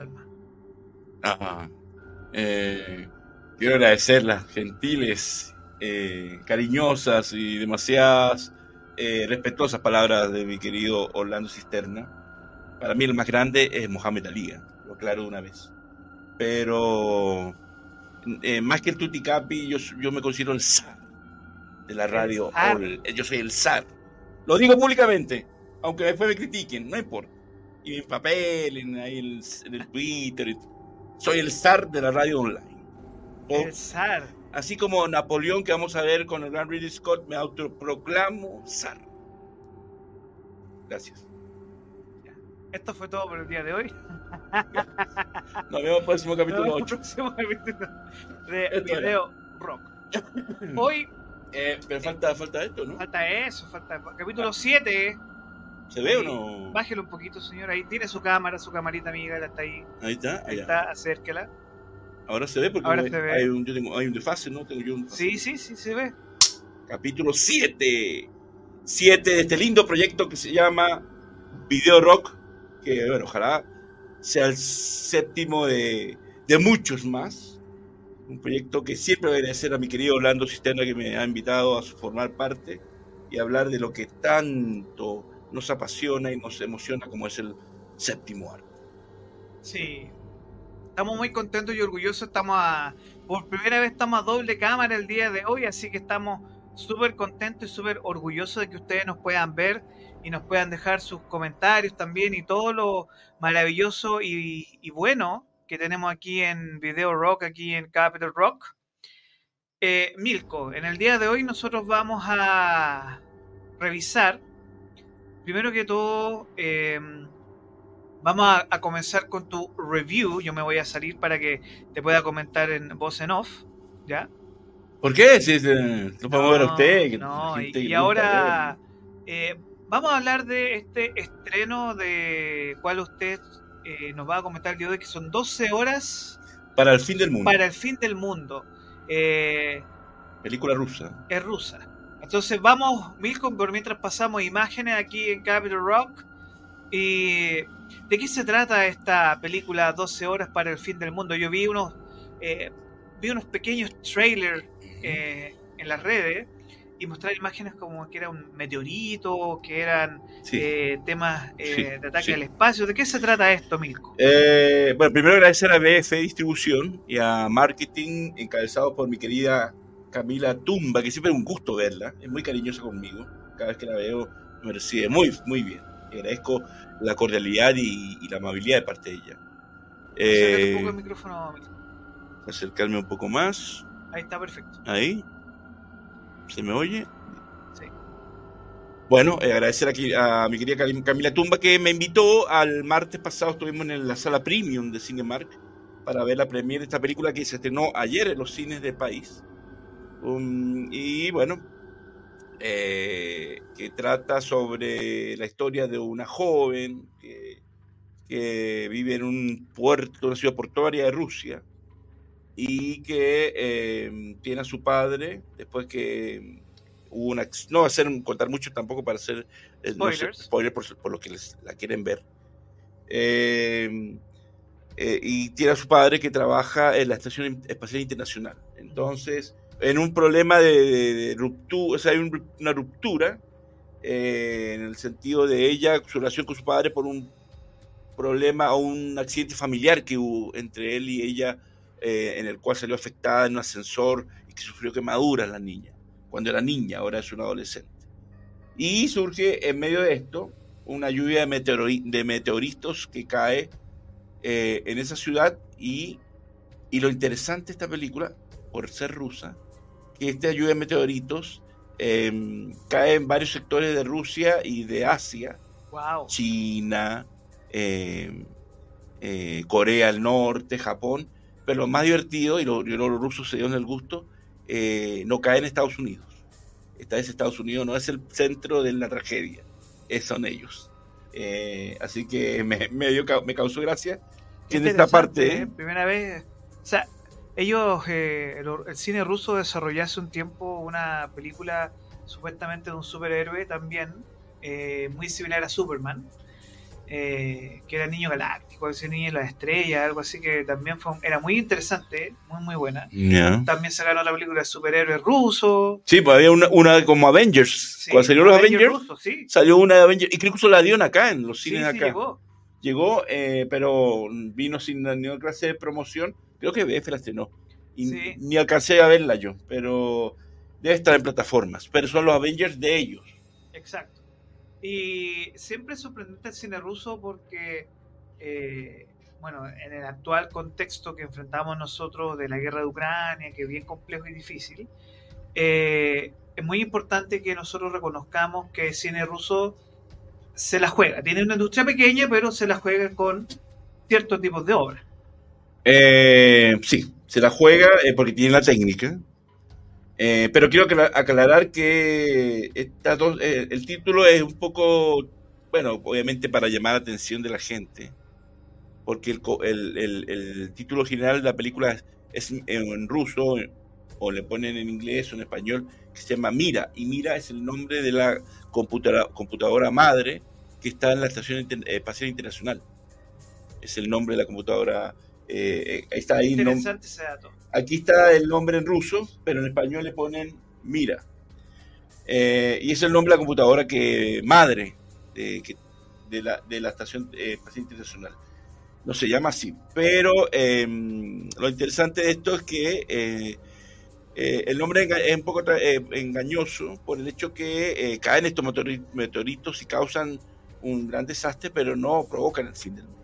Palma. Ajá. Eh, quiero agradecer las gentiles, eh, cariñosas y demasiadas eh, respetuosas palabras de mi querido Orlando Cisterna. Para mí el más grande es Mohamed Ali, lo aclaro de una vez. Pero más que el Tuticapi, yo, yo me considero el zar de la radio. yo soy el zar. Lo digo públicamente, aunque después me critiquen, no importa. Y mi papel en, ahí en, el Twitter. Soy el zar de la radio online. el zar. Así como Napoleón, que vamos a ver con el gran Ridley Scott, me autoproclamo zar. Gracias. Esto fue todo por el día de hoy. Nos vemos en el próximo capítulo 8. próximo capítulo de Video Rock. Hoy. Eh, pero falta, falta esto, ¿no? Falta eso, falta. Capítulo 7. ¿Se ve o no? Bájelo un poquito, señor. Ahí tiene su cámara, su camarita amiga, está ahí. Ahí está. Ahí está, acérquela. Ahora se ve porque Ahora se ve. Hay, un, yo tengo, hay un desfase, ¿no? Tengo yo un Sí, sí, sí, se ve. Capítulo 7. 7 de este lindo proyecto que se llama Video Rock. Que, bueno, ojalá sea el séptimo de, de muchos más. Un proyecto que siempre voy a agradecer a mi querido Orlando Cisterna que me ha invitado a formar parte y hablar de lo que tanto nos apasiona y nos emociona como es el séptimo arte. Sí, estamos muy contentos y orgullosos. Estamos a, por primera vez estamos a doble cámara el día de hoy, así que estamos súper contentos y súper orgullosos de que ustedes nos puedan ver y nos puedan dejar sus comentarios también y todo lo maravilloso y, bueno que tenemos aquí en Video Rock, aquí en Capital Rock. Eh, Milko, en el día de hoy nosotros vamos a revisar, primero que todo, em, vamos a, comenzar con tu review. Yo me voy a salir para que te pueda comentar en voz en off, ¿ya? ¿Por qué? Si lo podemos ver a usted. no, y, ahora eh, vamos a hablar de este estreno de cuál usted eh, nos va a comentar el día de hoy, que son 12 horas. Para el fin del mundo. Para el fin del mundo. Eh, Película rusa. Es rusa. Entonces vamos, Milcom, por mientras pasamos imágenes aquí en Capital Rock. ¿Y de qué se trata esta película 12 horas para el fin del mundo? Yo vi unos, eh, vi unos pequeños trailers en las redes y mostrar imágenes como que era un meteorito, que eran eh, temas eh, de ataque al espacio. ¿De qué se trata esto, Milko? Eh, bueno, primero agradecer a BF Distribución y a Marketing, encabezado por mi querida Camila Tumba, que siempre es un gusto verla, es muy cariñosa conmigo. Cada vez que la veo me recibe muy, muy bien. agradezco la cordialidad y, la amabilidad de parte de ella. Eh, un poco el micrófono, Acercarme un poco más. Ahí está, perfecto. Ahí. ¿Se me oye? Sí. Bueno, eh, agradecer aquí a mi querida Camila Tumba que me invitó al martes pasado, estuvimos en la sala premium de Cinemark para ver la premiere de esta película que se estrenó ayer en los cines del país. Um, y bueno, eh, que trata sobre la historia de una joven que, que, vive en un puerto, una ciudad portuaria de Rusia, y que em, tiene a su padre después que hubo una no ser contar mucho tampoco para hacer eh, spoiler por, por, lo que les, la quieren ver. Em, eh, y tiene a su padre que trabaja en la estación espacial internacional. Entonces en un problema de, ruptura o sea hay una ruptura eh, en el sentido de ella su relación con su padre por un problema o un accidente familiar que hubo entre él y ella eh, en el cual salió afectada en un ascensor y que sufrió quemaduras la niña, cuando era niña, ahora es una adolescente. Y surge en medio de esto una lluvia de, de meteoritos que cae eh, en esa ciudad y, y, lo interesante de esta película, por ser rusa, que esta lluvia de meteoritos em, cae en varios sectores de Rusia y de Asia, China, em, eh, Corea del Norte, Japón, pero lo más divertido, y los rusos se dieron el gusto, eh, no cae en Estados Unidos. Esta vez Estados Unidos no es el centro de la tragedia, es, son ellos. Eh, así que me, me, me causó gracia en esta parte... ¿eh? Primera vez... O sea, ellos, el, cine ruso desarrolló hace un tiempo una película supuestamente de un superhéroe también, muy similar a Superman, eh, que era Niño Galáctico, ese niño de la estrella, algo así que también fue, era muy interesante, muy muy buena. Ya. También sacaron la película de superhéroes ruso. Sí, pues había una, una como Avengers. Sí, Cuando salieron los Avengers, ruso, sí. salió una de Avengers. Y creo que incluso la dieron acá, en los cines sí, acá. llegó. Llegó, eh, pero vino sin ninguna clase de promoción. Creo que BF la estrenó. Y Sí. ni alcancé a verla yo, pero debe estar en plataformas. Pero son los Avengers de ellos. Exacto. Y siempre es sorprendente el cine ruso porque, eh, bueno, en el actual contexto que enfrentamos nosotros de la guerra de Ucrania, que es bien complejo y difícil, eh, es muy importante que nosotros reconozcamos que el cine ruso se la juega. Tiene una industria pequeña, pero se la juega con ciertos tipos de obras. Eh, sí, se la juega eh, porque tiene la técnica. Eh, pero quiero acla- aclarar que estas dos- eh, el título es un poco, bueno, obviamente para llamar la atención de la gente, porque el, el- el- el título general de la película es, es en, en ruso, o le ponen en inglés o en español, que se llama Mira, y Mira es el nombre de la computadora, computadora madre que está en la Estación Inter- eh, Espacial Internacional. Es el nombre de la computadora. Eh, eh, está ahí Interesante ese dato. Aquí está el nombre en ruso, pero en español le ponen Mira. Eh, y es el nombre de la computadora que madre de, que- de la, de la Estación Espacial Internacional. No se llama así. Pero eh, lo interesante de esto es que eh, el nombre es un poco eh, engañoso por el hecho que eh, caen estos meteori- meteoritos y causan un gran desastre, pero no provocan el fin del mundo.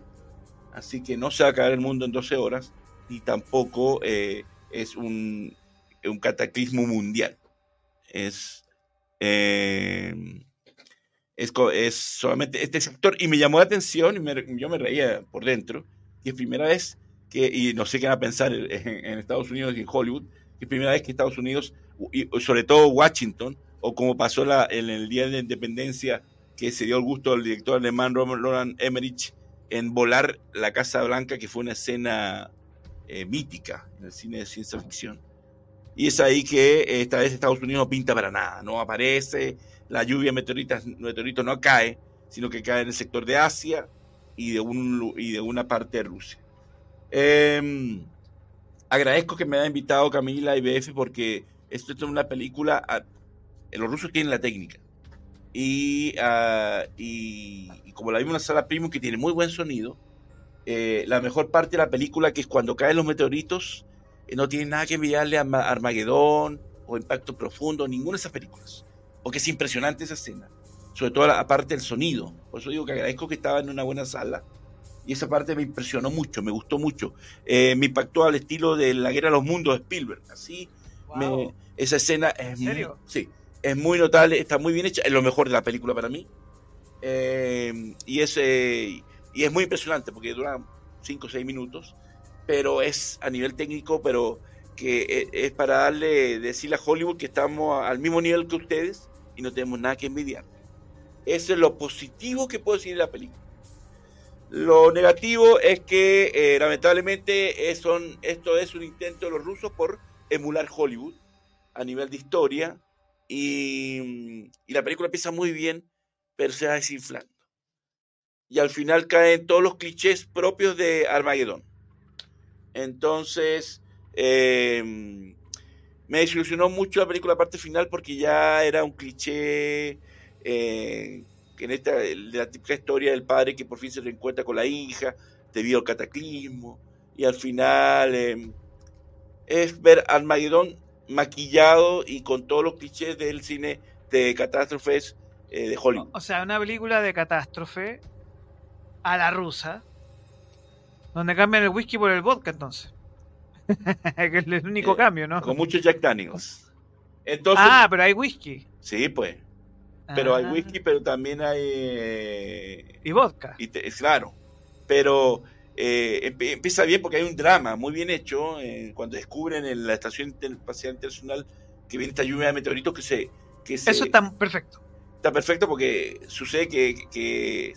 Así que no se va a caer el mundo en 12 horas, ni tampoco eh, es un, cataclismo mundial. Es, eh, es, solamente este sector, y me llamó la atención, y me- yo me reía por dentro, que es primera vez que, y no sé qué van a pensar en, Estados Unidos y en Hollywood, que es primera vez que Estados Unidos, y sobre todo Washington, o como pasó en el Día de la Independencia, que se dio el gusto al director alemán Roland Emmerich en volar la Casa Blanca, que fue una escena eh, mítica en el cine de ciencia ficción. Y es ahí que eh, esta vez Estados Unidos no pinta para nada, no aparece, la lluvia de meteoritas, meteoritos no cae, sino que cae en el sector de Asia y de, un, y de una parte de Rusia. Eh, agradezco que me haya invitado Camila y BF porque esto es una película, ah, los rusos tienen la técnica. Y, ah, y, y como la vimos en la sala Primo, que tiene muy buen sonido, eh, la mejor parte de la película, que es cuando caen los meteoritos, eh, no tiene nada que enviarle a Ma- Armagedón o Impacto Profundo, ninguna de esas películas. Porque es impresionante esa escena. Sobre todo la parte del sonido. Por eso digo que agradezco que estaba en una buena sala. Y esa parte me impresionó mucho, me gustó mucho. Eh, me impactó al estilo de La Guerra de los Mundos de Spielberg. Así, me- Wow. esa escena es muy, serio? sí, es muy notable, está muy bien hecha, es lo mejor de la película para mí. Eh, y, es, eh, y es muy impresionante porque dura 5 o 6 minutos, pero es a nivel técnico, pero que es, es para darle, decirle a Hollywood que estamos al mismo nivel que ustedes y no tenemos nada que envidiar. Eso es lo positivo que puedo decir de la película. Lo negativo es que eh, lamentablemente es son, esto es un intento de los rusos por emular Hollywood a nivel de historia y, y la película empieza muy bien, pero se va desinflando. Y al final caen todos los clichés propios de Armageddon. Entonces, eh, me desilusionó mucho la película, la parte final, porque ya era un cliché eh, en esta, de la típica historia del padre que por fin se reencuentra con la hija debido al cataclismo. Y al final eh, es ver Armageddon maquillado y con todos los clichés del cine de catástrofes eh, de Hollywood. O sea, una película de catástrofe a la rusa, donde cambian el whisky por el vodka, entonces. que es el único Eh, cambio, ¿no? Con muchos Jack Daniels. Entonces, ah, pero hay whisky. sí, pues. Pero hay Ah, whisky, pero también hay. eh, Y vodka. y te- claro. Pero eh, empieza bien porque hay un drama muy bien hecho eh, cuando descubren en la Estación Espacial Internacional que viene esta lluvia de meteoritos que se. Que se Eso está perfecto. está perfecto porque sucede que, que,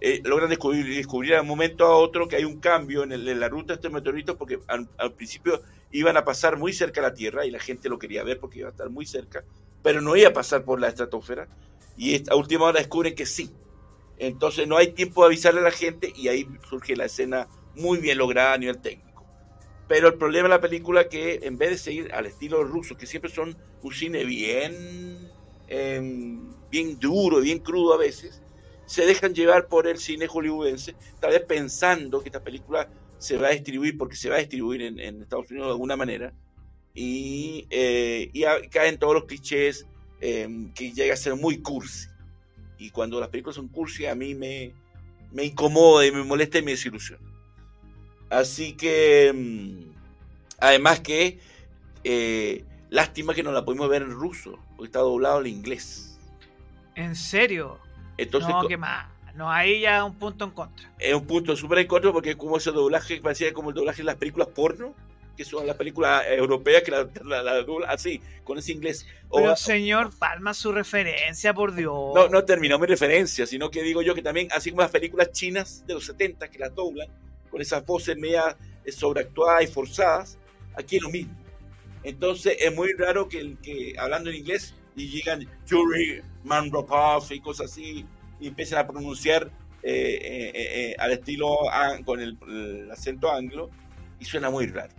eh, logran descubrir, descubrir de un momento a otro que hay un cambio en, el- en la ruta de estos meteoritos porque al, al principio iban a pasar muy cerca a la Tierra y la gente lo quería ver porque iba a estar muy cerca, pero no iba a pasar por la estratosfera y a última hora descubren que sí, Entonces no hay tiempo de avisarle a la gente y ahí surge la escena muy bien lograda a nivel técnico. Pero el problema de la película es que en vez de seguir al estilo ruso, que siempre son un cine bien, em, bien duro, bien crudo a veces, se dejan llevar por el cine hollywoodense, tal vez pensando que esta película se va a distribuir porque se va a distribuir en, Estados Unidos de alguna manera y, eh, caen todos los clichés em, que llega a ser muy cursi. Y cuando las películas son cursi a mí me, me incomoda y me molesta y me desilusiona. Así que, em, además que, eh, lástima que no la pudimos ver en ruso, porque está doblado al inglés. ¿En serio? Entonces, no, qué más. No, ahí ya un punto en contra. Es un punto súper en contra porque como ese doblaje parecía como el doblaje de las películas porno, que son las películas europeas que la, la, así, con ese inglés. Pero señor Palma, su referencia, por Dios. No, no terminó mi referencia, sino que digo yo que también, así como las películas chinas de los 70 que las doblan, con esas voces media sobreactuadas y forzadas, aquí es lo mismo. Entonces es muy raro que, que hablando en inglés y llegan Yuri Manropov y cosas así, y empiezan a pronunciar eh, eh, eh, al estilo con el, acento anglo, y suena muy raro.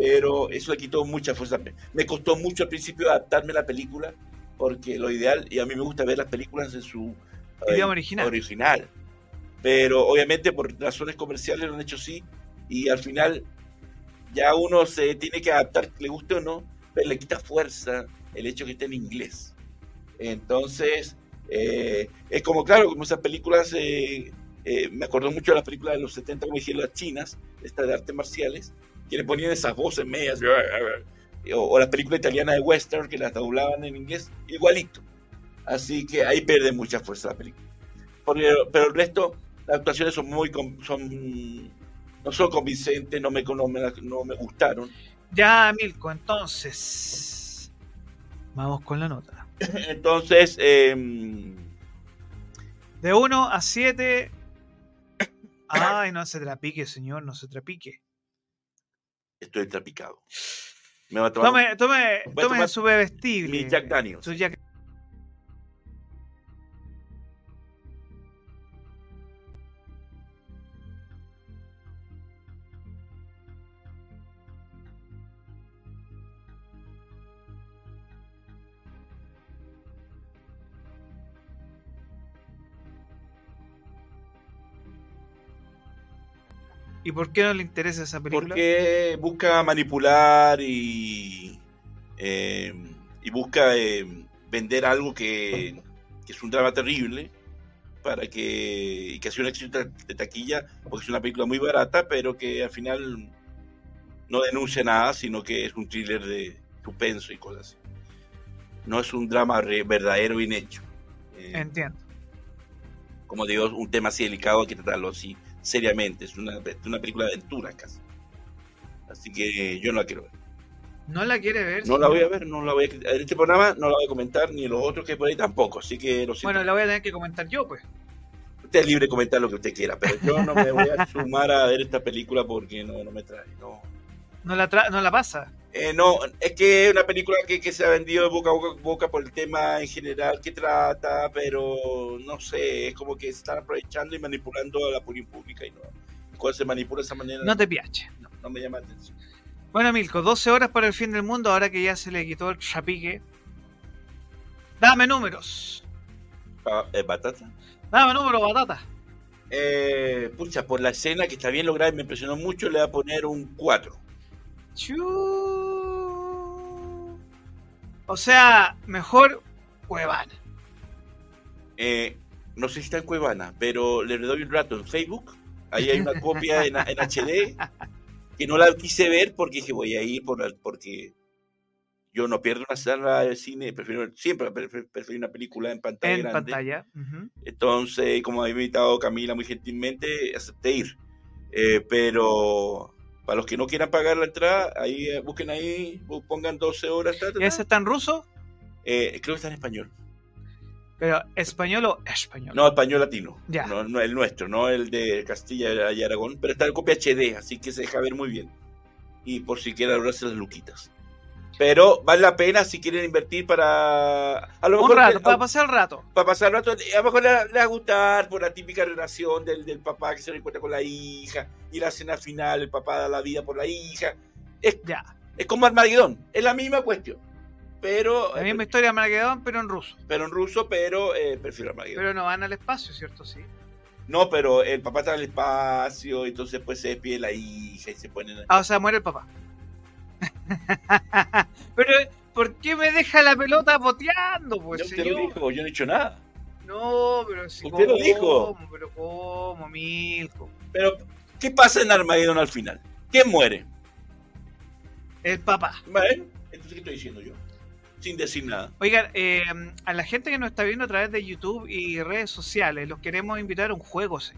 Pero eso le quitó mucha fuerza. Me costó mucho al principio adaptarme a la película, porque lo ideal, y a mí me gusta ver las películas en su idioma original. original. Pero obviamente por razones comerciales lo han hecho así, y al final ya uno se tiene que adaptar, le guste o no, pero le quita fuerza el hecho que esté en inglés. Entonces, eh, es como, claro, como esas películas, eh, eh, me acuerdo mucho de las películas de los 70, como dijeron las chinas, estas de artes marciales, que le ponían esas voces medias, o, las películas italianas de western que las doblaban en inglés, igualito. Así que ahí pierde mucha fuerza la película. pero el resto, las actuaciones son muy, son, no son convincentes, no me, no me, no me gustaron. Ya, Milko, entonces, Vamos con la nota. Entonces, em, de 1 a 7. Ay, no se trapique, señor, no se trapique. Estoy trapicado. Me va a tomar, tome, tome, tome su bebestible. Mi Jack Daniels. Su Jack ¿Y por qué no le interesa esa película? Porque busca manipular y, eh, y busca eh, vender algo que, es un drama terrible para que, y que sea un éxito de taquilla, porque es una película muy barata, pero que al final no denuncia nada, sino que es un thriller de suspenso y cosas así. No es un drama verdadero, bien hecho. Eh, Entiendo. Como digo, un tema así delicado hay que tratarlo así seriamente. Es una, una película de aventura casi. Así que yo no la quiero ver. ¿No la quiere ver? No la voy a ver, no la voy a, en este programa no la voy a comentar, ni los otros que por ahí tampoco, así que lo Bueno, la voy a tener que comentar yo, pues. Usted es libre de comentar lo que usted quiera, pero yo no me voy a sumar a ver esta película porque no, no me trae, no. ¿No la, no la pasa? Eh, no, es que es una película que, que se ha vendido de boca a boca, boca, por el tema en general que trata, pero no sé, es como que se están aprovechando y manipulando a la opinión pública y no. Cuando se manipula de esa manera. No te piache. No, no me llama la atención. Bueno, Milko, 12 horas para el fin del mundo, ahora que ya se le quitó el chapique. Dame números. Ah, ¿eh, ¿Batata? Dame números, batata. Eh, pucha, por la escena que está bien lograda y me impresionó mucho, le voy a poner un 4. O sea, mejor Cuevana. Eh, no sé si está en Cuevana, pero le doy un rato en Facebook. Ahí hay una copia en, HD que no la quise ver porque dije voy a ir por, porque yo no pierdo una sala de cine, prefiero siempre prefiero, una película en pantalla en pantalla. Entonces, como había invitado Camila muy gentilmente, acepté ir. Eh, pero para los que no quieran pagar la entrada, ahí eh, busquen ahí, pongan 12 horas. ¿Ese está en ruso? Eh, creo que está en español. ¿Pero español o español? No, español latino. Ya. No, el nuestro, no el de Castilla y Aragón. Pero está en copia HD, así que se deja ver muy bien. Y por si quieren ahorrarse las luquitas. Pero vale la pena si quieren invertir para. A lo Un mejor. rato, que- para pasar el rato. para pasar el rato, a lo mejor le, le va a gustar por la típica relación del, del papá que se reencuentra con la hija y la cena final, el papá da la vida por la hija. Es, Ya. es como Armagedón, es la misma cuestión. Pero, La misma historia de Armageddon, pero en ruso. pero en ruso, pero eh, prefiero Armagedón. Pero no van al espacio, ¿cierto? Sí. No, pero el papá está en el espacio, entonces pues se despide la hija y se ponen... Ah, o sea, muere el papá. pero, ¿por qué me deja la pelota boteando, pues, Yo te lo dijo, yo no he dicho nada. No, pero si Usted lo dijo. Pero cómo, Milko. Pero, ¿qué pasa en Armagedón al final? ¿Quién muere? El papá. Bueno, entonces, ¿qué estoy diciendo yo? Sin decir nada. Oigan, eh, a la gente que nos está viendo a través de YouTube y redes sociales, los queremos invitar a un juego, sí.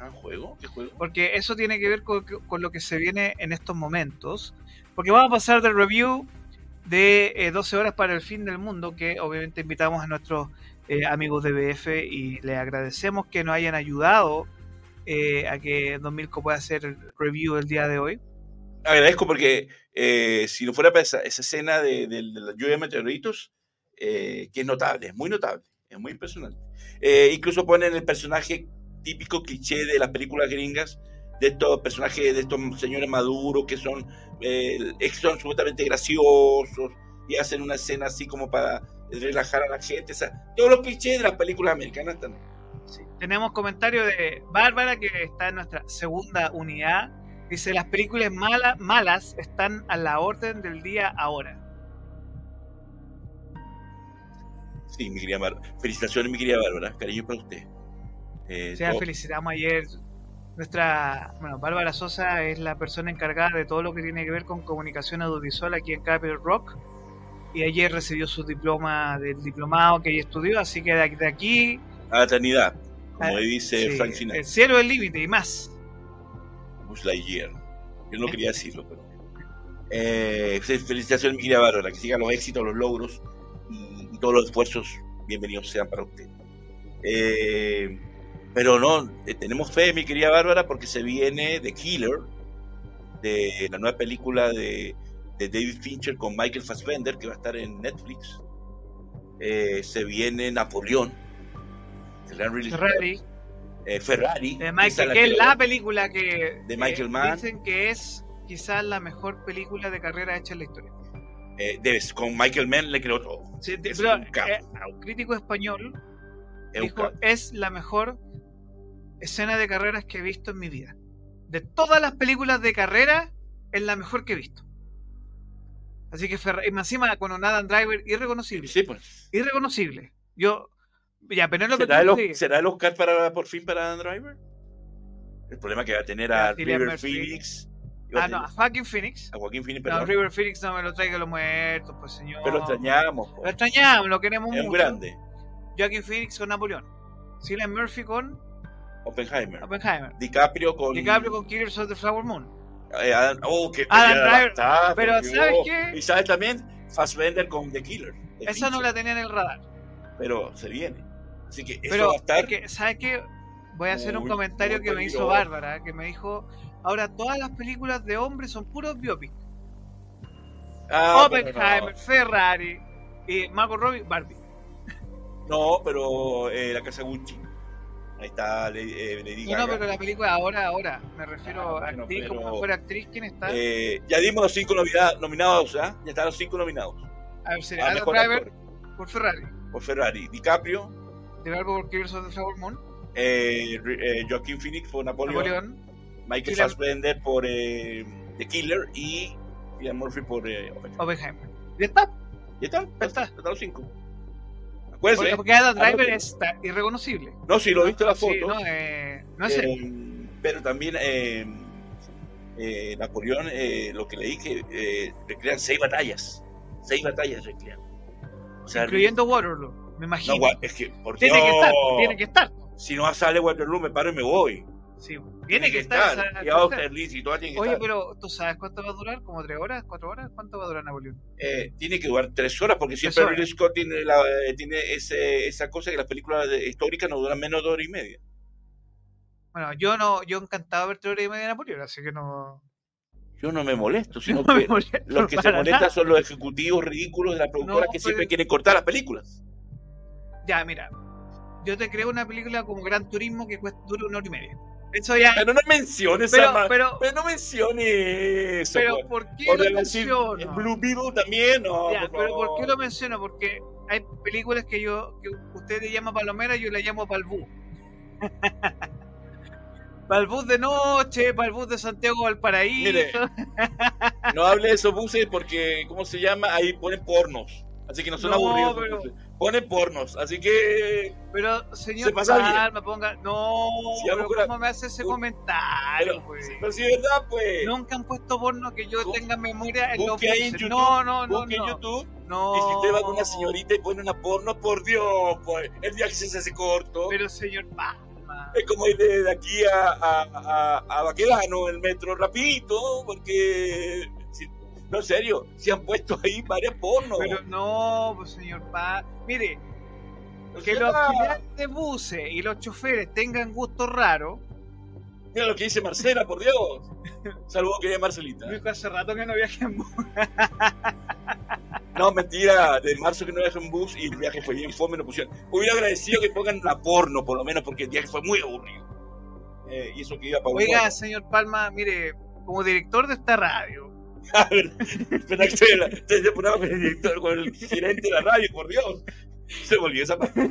¿Ah, juego? ¿Qué juego? porque eso tiene que ver con, con lo que se viene en estos momentos. Porque vamos a pasar del review de eh, 12 horas para el fin del mundo, que obviamente invitamos a nuestros eh, amigos de BF y les agradecemos que nos hayan ayudado eh, a que Don Milko pueda hacer el review el día de hoy. agradezco porque eh, si no fuera para esa, esa escena de, de- de la lluvia de meteoritos, eh, que es notable, es muy notable, es muy impresionante. Eh, incluso ponen el personaje típico cliché de las películas gringas, de estos personajes, de estos señores maduros que son, eh, son absolutamente graciosos y hacen una escena así como para relajar a la gente. O sea, todos los clichés de las películas americanas están. Sí. Tenemos comentario de Bárbara, que está en nuestra segunda unidad. Dice, las películas malas, malas están a la orden del día ahora. Sí, mi querida Bárbara. Felicitaciones, mi querida Bárbara. Cariño para usted. Eh, O sea, todo- felicitamos ayer. Nuestra, bueno, Bárbara Sosa es la persona encargada de todo lo que tiene que ver con comunicación audiovisual aquí en Capital Rock. Y ayer recibió su diploma del diplomado que ella estudió, así que de aquí, a la eternidad, como Ah, dice sí, Frank Sinatra, el cielo es el límite y más. Buzz Lightyear. Yo no quería decirlo, pero. Eh, fe- felicitaciones, mi querida Bárbara, que sigan los éxitos, los logros y, y todos los esfuerzos bienvenidos sean para usted. Eh, pero no, eh, tenemos fe, mi querida Bárbara, porque se viene The Killer, de la nueva película de, de David Fincher con Michael Fassbender, que va a estar en Netflix. Eh, se viene Napoleón, el gran Ferrari, eh, Ferrari, de esa Michael, la que es la película que De Michael Mann. dicen que es quizás la mejor película de carrera hecha en la historia. debes- con Michael Mann le creo todo. Sí, de- Es pero, un crítico español Es dijo, es la mejor escena de carreras que he visto en mi vida. De todas las películas de carrera, es la mejor que he visto. Así que Ferrari, más encima con un Adam Driver irreconocible. Sí, pues. Irreconocible. Yo, ya, Penélope ¿Será el, sí. ¿Será el Oscar para, por fin para Adam Driver? El problema que va a tener a River. Phoenix. Ah, no, a Joaquin Phoenix. a Joaquín Phoenix, No, perdón. River Phoenix no me lo traiga los muertos, pues señor. pero lo extrañamos. po. Lo extrañamos, lo queremos Es un mucho. grande. Joaquin Phoenix con Napoleón. Cillian Murphy con Oppenheimer. Oppenheimer. DiCaprio con. DiCaprio con Killers of the Flower Moon. eh, Adam, oh, qué Adam Driver. Pero. ¿sabes qué? Y sabes también Fassbender con The Killer. Esa no la tenía en el radar. Pero se viene. Así que eso Pero va a estar. es que, ¿sabes qué? Voy a hacer un comentario que me hizo. Bárbara, que me dijo, ahora todas las películas de hombres son puros biopic. Ah, Oppenheimer, Ferrari y Margot Robbie, Barbie. No, no, pero eh, la casa Gucci. Ahí está eh, Lady No, pero la película ahora, ahora. Me refiero Ah, a bueno, actriz, como mejor actriz, ¿quién está? Eh, ya dimos los cinco nominados, ¿ah? Ya están los cinco nominados. a ver, sería A Adam mejor Driver actor por Ferrari, por Ferrari. DiCaprio, de Barbie por Killers of the Flower Moon, eh, eh, Joaquin Phoenix por Napoleón, Napoleón, Michael Cillian- Fassbender por eh, The Killer y Cillian Murphy por Oppenheimer. Oppenheimer. ¿Ya está? ¿Ya están? Ya Ya está. están los cinco. Acuérdense. Porque, porque Adam Driver Anótelo. está irreconocible. No, si lo he visto en la Sí, foto. no, eh, no es. Eh, pero también eh, eh, Napoleón, eh, lo que leí, que eh, recrean seis batallas. Seis batallas recrean. O sea, incluyendo Waterloo, me no, imagino. es que, por tiene Dios, que estar, tiene que estar. Si no sale Waterloo, me paro y me voy. Sí, tiene, que estar. esa- Y Liz tiene que Oye, estar. pero ¿tú sabes cuánto va a durar? ¿Como tres horas? ¿Cuatro horas? ¿Cuánto va a durar Napoleón? Eh, tiene que durar tres horas, porque siempre horas. Ridley Scott tiene, la, eh, tiene ese, esa cosa que las películas históricas no duran menos de hora y media. Bueno, yo no, yo encantado de ver tres horas y media de Napoleón, así que no. Yo no me molesto, sino No me que molesto los que se molestan nada. son los ejecutivos ridículos de la productora No, que pero- siempre quieren cortar las películas. Ya, mira. Yo te creo una película como Gran Turismo que cuesta, dura una hora y media. Eso ya. Pero no menciones Pero, esa pero, pero no menciones eso. pero, pues. ¿por qué Por lo decir, menciono? Blue Beetle también, no. Ya, por pero ¿por qué lo menciono? Porque hay películas que yo, que usted le llama palomera, yo le llamo palbú. palbús de noche, palbús de Santiago Valparaíso. Mire. No hable de esos buses porque, ¿cómo se llama? Ahí ponen pornos. Así que no son No, aburridos. pero-. Ponen pornos. Así que. Pero, señor Se pasa bien. Ponga. No, Si pero la- ¿cómo me hace ese comentario, pues? pero si es verdad, pues. Nunca han puesto porno que yo tenga memoria en los en. YouTube, No, no, no, Busque en no. YouTube. No. Y si usted va con una señorita y pone una porno, por Dios, pues. El viaje se hace corto. Pero, señor Palma. Es como ir de, de aquí a, a, a, a Baquedano, el metro rapidito, porque... no, en serio, se han puesto ahí varias pornos. Pero no, pues, señor Palma. Mire, O que los alquileres de buses y los choferes tengan gustos raros. Mira lo que dice Marcela, por Dios. Saludos, querida Marcelita. Dijo hace rato que no viajé en bus. No, mentira, de marzo que no viajé en bus y el viaje fue bien fome, no pusieron. Hubiera agradecido que pongan la porno, por lo menos, porque el viaje fue muy aburrido. Eh, y eso que iba para Oiga, señor Palma, mire, como director de esta radio, Espera que estoy, en la- estoy en el programa con el director, con el gerente de la radio, por Dios. Se volvió esa parte.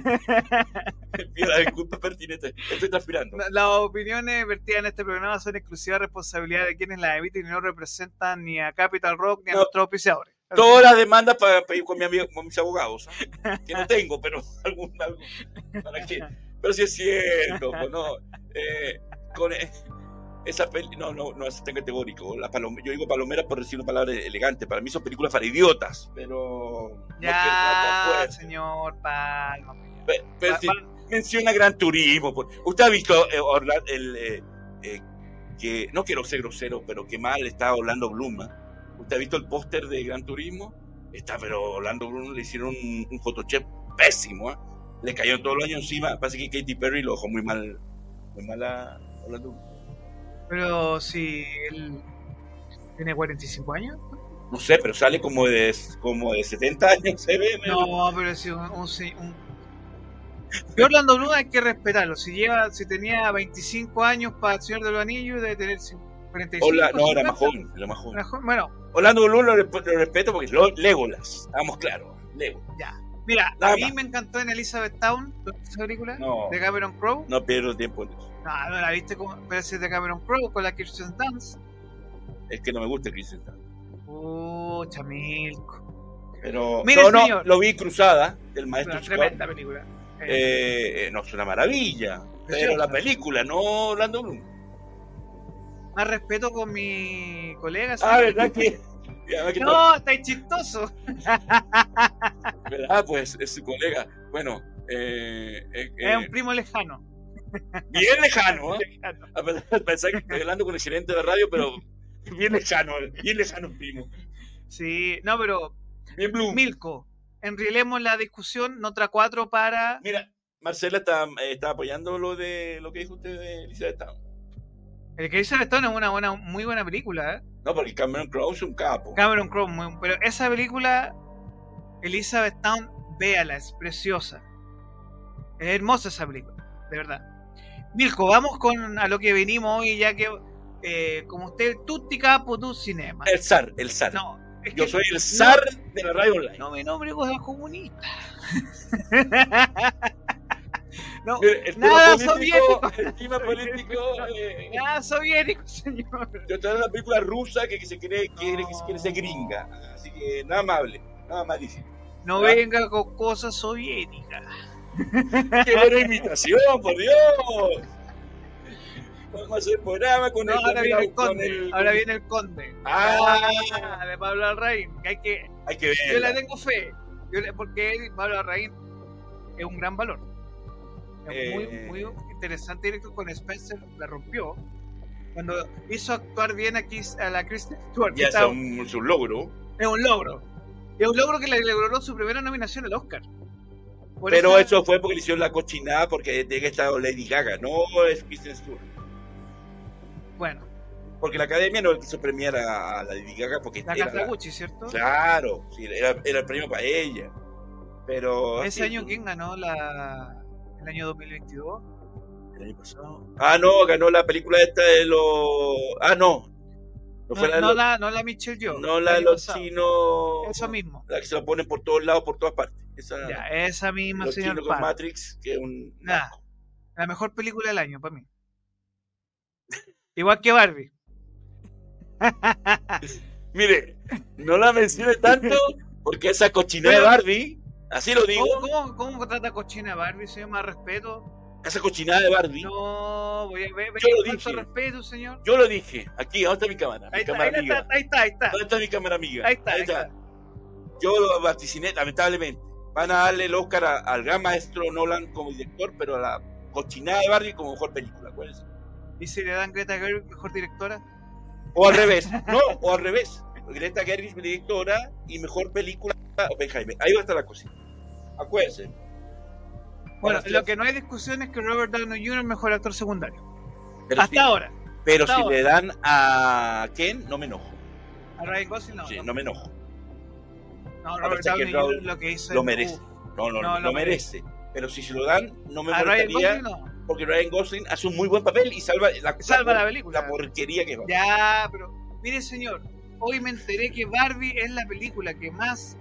Pido la disculpa pertinente. Estoy transpirando. la- las opiniones vertidas en este programa son exclusiva responsabilidad de quienes las emiten y no representan ni a Capital Rock ni a No. nuestros auspiciadores. Todas las demandas para pedir con, mi amigo, con mis abogados. ¿ah? Que no tengo, pero algún. algo- ¿para qué? Pero sí es cierto, pues no. Eh, con eh, esa peli. No, no, no es tan categórico. La palome- yo digo palomera por decir una palabra elegante. Para mí son películas para idiotas, pero. no Ya, fuerte. señor Palma. Pe- pero Pa- si- menciona Gran Turismo. pues. Usted ha visto eh, Orla- el, eh, eh, que no quiero ser grosero, pero que mal está Orlando Bloom. ¿ah? ¿Usted ha visto el póster de Gran Turismo? Está, pero Orlando Bloom le hicieron un, un Photoshop pésimo. Le cayó todo el año encima. Parece que Katy Perry lo dejó muy mal, muy mal a Orlando Bloom. Pero si él tiene 45 años. No sé, pero sale como de, como de 70 años, se ve. No, pero si un, un, un- Yo Orlando Bloom hay que respetarlo. Si lleva, si tenía 25 años para el Señor de los Anillos, debe tener 45. Hola, no, era 50. más joven, era más joven. Bueno, Orlando Bloom lo, resp- lo respeto porque es Legolas, estamos claros. Legolas. mira, Nada a mí más. me encantó en Elizabeth Town, ¿tú viste esa película? No. De Cameron Crowe. No pierdo tiempo en eso. No, no la viste si es de Cameron Crowe con la Kirsten Dunst. Es que no me gusta Kristen Dunst. Pucha, Milko. Pero no, no, lo vi Cruzada del maestro Una Scott. tremenda película. Eh, Eh, no, es una maravilla. Pero la película, no Orlando Bloom. Más respeto con mi colega. Ah, ¿verdad que? No, estáis chistoso. ¿Verdad? Pues es su colega. Bueno, eh, eh, Es un primo lejano. Bien lejano, ¿eh? A pesar que estoy hablando con el gerente de radio, pero bien lejano, bien lejano, primo. Sí, no, pero Bien Bloom. Milko, enrielemos la discusión, Notra 4 para. Mira, Marcela está, eh, está apoyando lo de lo que dijo usted de Elizabeth Town. El que dice Stone es una buena, muy buena película, ¿eh? No, porque Cameron Crowe es un capo. Cameron Crowe, muy- pero esa película, Elizabeth Town, véala, es preciosa. Es hermosa esa película, de verdad. Milko, vamos con a lo que venimos hoy, ya que, eh, como usted, tutti capo tu cinema. El zar, el zar. No, es Yo que soy el zar de la radio online. no me nombre cosas comunistas. no, el nada político, soviético. el tema político, eh, nada soviético, señor. yo estoy en una película rusa que, que se cree quiere, que se quiere ser gringa. Así que nada amable, nada difícil. No venga con cosas soviéticas. ¡Qué buena imitación, por Dios! Vamos a hacer programa con No, el, ahora viene el- conde. con el- Ahora viene el conde. Ah. de Pablo Alraín. que hay que, Hay que yo le ver. tengo fe. Yo le- porque él, Pablo Alraín es un gran valor. Es Eh. muy, muy interesante directo con Spencer. La rompió. Cuando hizo actuar bien aquí a la Kristen Stewart. Ya es un, es un logro. es un logro. Es un logro que le logró su primera nominación al Oscar. Por Pero eso- eso fue porque le hicieron la cochinada porque tiene que estar Lady Gaga, no es Kristen Stewart. Bueno, Porque la academia no quiso premiar a, a la Lady Gaga porque La era la- ¿cierto? Claro, sí, era, era el premio para ella. Pero. Ese año, ¿quién ganó la, el año 2022? El año pasado. Ah, no, ganó la película esta de los. Ah, no. No, la de no la, no la Michelle Yeoh. no la de los chinos. Eso mismo. La que se lo ponen por todos lados, por todas partes. Esa, Ya, esa misma, los señor con. Matrix, que es un. Nah. asco. La mejor película del año, para mí. Igual que Barbie. Mire, no la mencione tanto porque esa cochinada de Barbie, así lo digo, ¿Cómo, cómo, trata cochina Barbie, señor? Más respeto. esa cochinada de Barbie, No, voy a ver. Yo lo dije. respeto, señor. yo lo dije. Aquí, ¿dónde está mi cámara? Mi Ahí está, cámara ahí amiga. está, ahí está, ahí está. ¿Dónde está mi cámara amiga? Ahí está, ahí está. Yo lo vaticiné, lamentablemente. Van a darle el Oscar a- al gran maestro Nolan como director, pero a la cochinada de Barbie como mejor película. acuérdense. ¿Y si le dan Greta Gerwig mejor directora? O al revés, no, o al revés. Greta Gerwig, directora y mejor película Oppenheimer. Ahí va a estar la cosita. Acuérdense. Bueno, lo que no hay discusión es que Robert Downey Jr. es mejor actor secundario. Pero, Hasta si, ahora. pero hasta si ahora. le dan a Ken, no me enojo. A Ryan Gosling no. Sí, no, no me enojo. No, Robert Downey Jr. lo que hizo lo es- merece. No, no, No, lo merece. Pero si se lo dan, no me molestaría. Porque Ryan Gosling hace un muy buen papel y salva la, Salva la película. la porquería que va. Ya, pero mire señor, hoy me enteré que Barbie es la película que más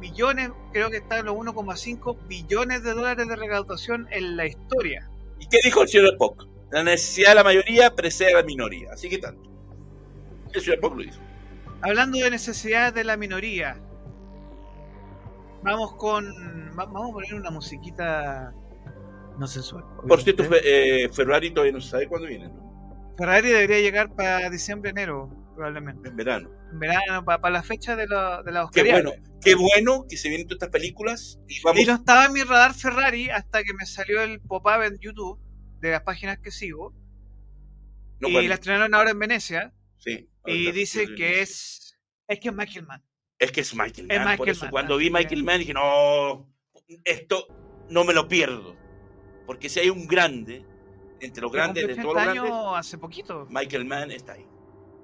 millones, creo que está en los 1,5 billones de dólares de recaudación en la historia. ¿Y qué dijo el señor Spock? La necesidad de la mayoría precede a la minoría. Así que tanto. El señor Spock lo hizo. Hablando de necesidades de la minoría, vamos con. va- Vamos a poner una musiquita no sensual. Por cierto, obviamente. Eh, Ferrari todavía no se sabe cuándo viene. ¿no? Ferrari debería llegar para diciembre, enero, probablemente. En verano. En verano, para, la fecha de, la de la Qué bueno, qué bueno que se vienen todas estas películas y vamos. Y no estaba en mi radar Ferrari hasta que me salió el pop-up en YouTube de las páginas que sigo. no, y bueno, la estrenaron ahora en Venecia. sí, Y dice que es. Es que es Michael Mann. Es que es Michael Es Mann. por eso Mann, cuando vi Michael Mann dije, no, esto no me lo pierdo. Porque si hay un grande, entre los grandes, de todos los 80 grandes, hace poquito. Michael Mann está ahí.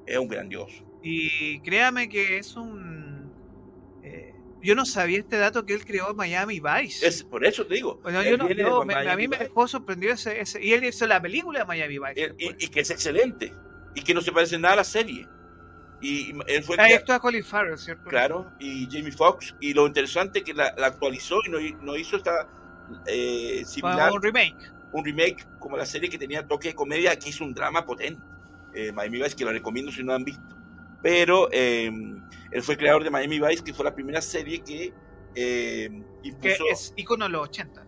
Es un grandioso. Y créame que es un. eh, yo no sabía este dato que él creó Miami Vice. Es, por eso te digo. Bueno, yo no- yo- me- a mí me dejó sorprendido ese, ese- Y él hizo la película de Miami Vice. Y, y- y que es excelente. Y que no se parece nada a la serie. Y, él fue Colin Farrell, ¿cierto? claro, y Jamie Foxx. Y lo interesante es que la, la actualizó y no, no hizo esta eh, similar, un remake. un remake como la serie que tenía toque de comedia. Aquí hizo un drama potente. Eh, Miami Vice, que lo recomiendo si no han visto. Pero eh, él fue creador de Miami Vice, que fue la primera serie que eh, Que impuso. es icono de los 80.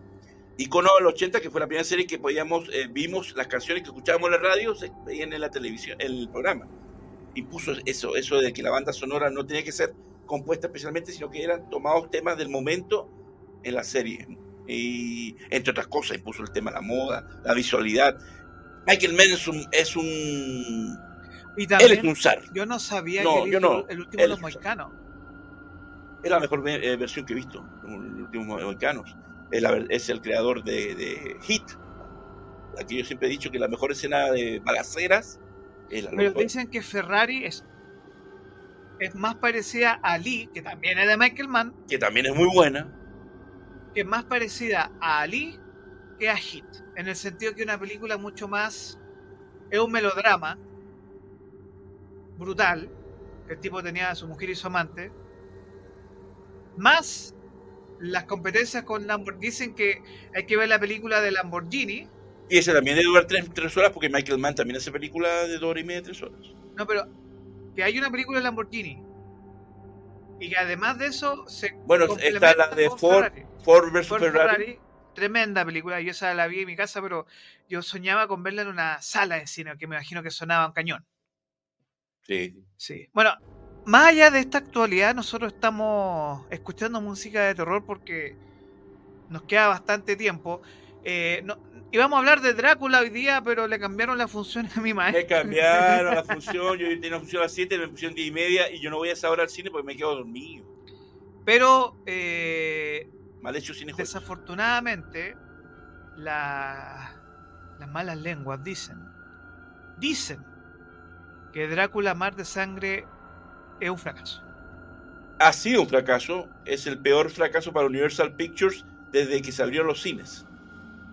Icono del 80, que fue la primera serie que podíamos, eh, vimos las canciones que escuchábamos en la radio, se veían en la televisión, en el programa. Impuso eso, eso de que la banda sonora no tenía que ser compuesta especialmente, sino que eran tomados temas del momento en la serie. Y entre otras cosas, impuso el tema de la moda, la visualidad. Michael Mann es un, es un Y él también, es un zar. yo no sabía No, que él yo no. el último de Él los mohicanos. Es la mejor eh, versión que he visto, los últimos mexicanos. Es, la ver- es el creador de, de Hit. Aquí yo siempre he dicho que la mejor escena de balaceras Pero dicen que Ferrari es, es más parecida a Lee, que también es de Michael Mann, que también es muy buena. que es más parecida a Ali que a Hit. En el sentido que una película mucho más. Es un melodrama brutal. El tipo tenía a su mujer y su amante. Más las competencias con Lamborghini. Dicen que hay que ver la película de Lamborghini. Y ese también debe durar tres, tres horas porque Michael Mann también hace película de dos horas y media, tres horas. No, pero que hay una película de Lamborghini. Y que además de eso se Bueno, está la de Ford, Ferrari. Ford Ferrari. Ferrari, tremenda película. Yo esa la vi en mi casa, pero yo soñaba con verla en una sala de cine, que me imagino que sonaba un cañón. Sí. Sí. Bueno, más allá de esta actualidad, nosotros estamos escuchando música de terror porque nos queda bastante tiempo. Eh, no- íbamos a hablar de Drácula hoy día, pero le cambiaron la función a mi Me maestro. cambiaron la función, yo tenía una función a las 7, me pusieron 10 y media y yo no voy a esa hora al cine porque me quedo dormido. Pero eh, Mal hecho cine desafortunadamente, la- las malas lenguas dicen, dicen que Drácula Mar de Sangre es un fracaso. Ha sido un fracaso, es el peor fracaso para Universal Pictures desde que se abrieron los cines.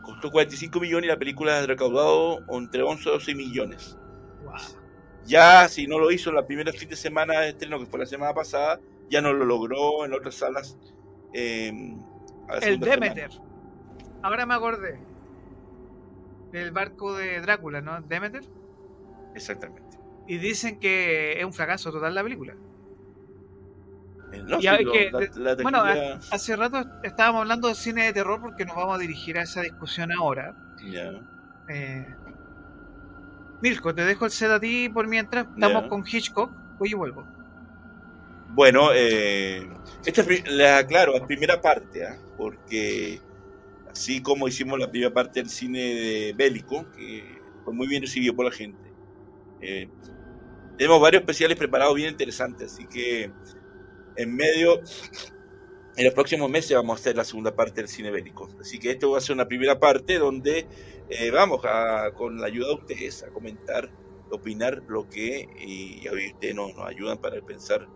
Costó 45 millones y la película ha recaudado entre 11 y 12 millones. Ya, si no lo hizo en la primera fin de semana de estreno, que fue la semana pasada, ya no lo logró en otras salas. Em, el Demeter. Ahora me acordé. Del barco de Drácula, ¿no? Demeter. Exactamente. Y dicen que es un fracaso total la película. Bueno, hace rato estábamos hablando de cine de terror porque nos vamos a dirigir a esa discusión ahora. Ya. Eh, Milko, te dejo el set a ti por mientras. Estamos con Hitchcock. Hoy vuelvo. Bueno, eh, esta es la, claro, la primera parte, ¿ah? porque así como hicimos la primera parte del cine de bélico, que fue muy bien recibido por la gente, eh, tenemos varios especiales preparados bien interesantes, así que en medio, en los próximos meses vamos a hacer la segunda parte del cine bélico. Así que esto va a ser una primera parte donde eh, vamos a, con la ayuda de ustedes, a comentar, opinar lo que, y, ustedes nos, nos ayudan para pensar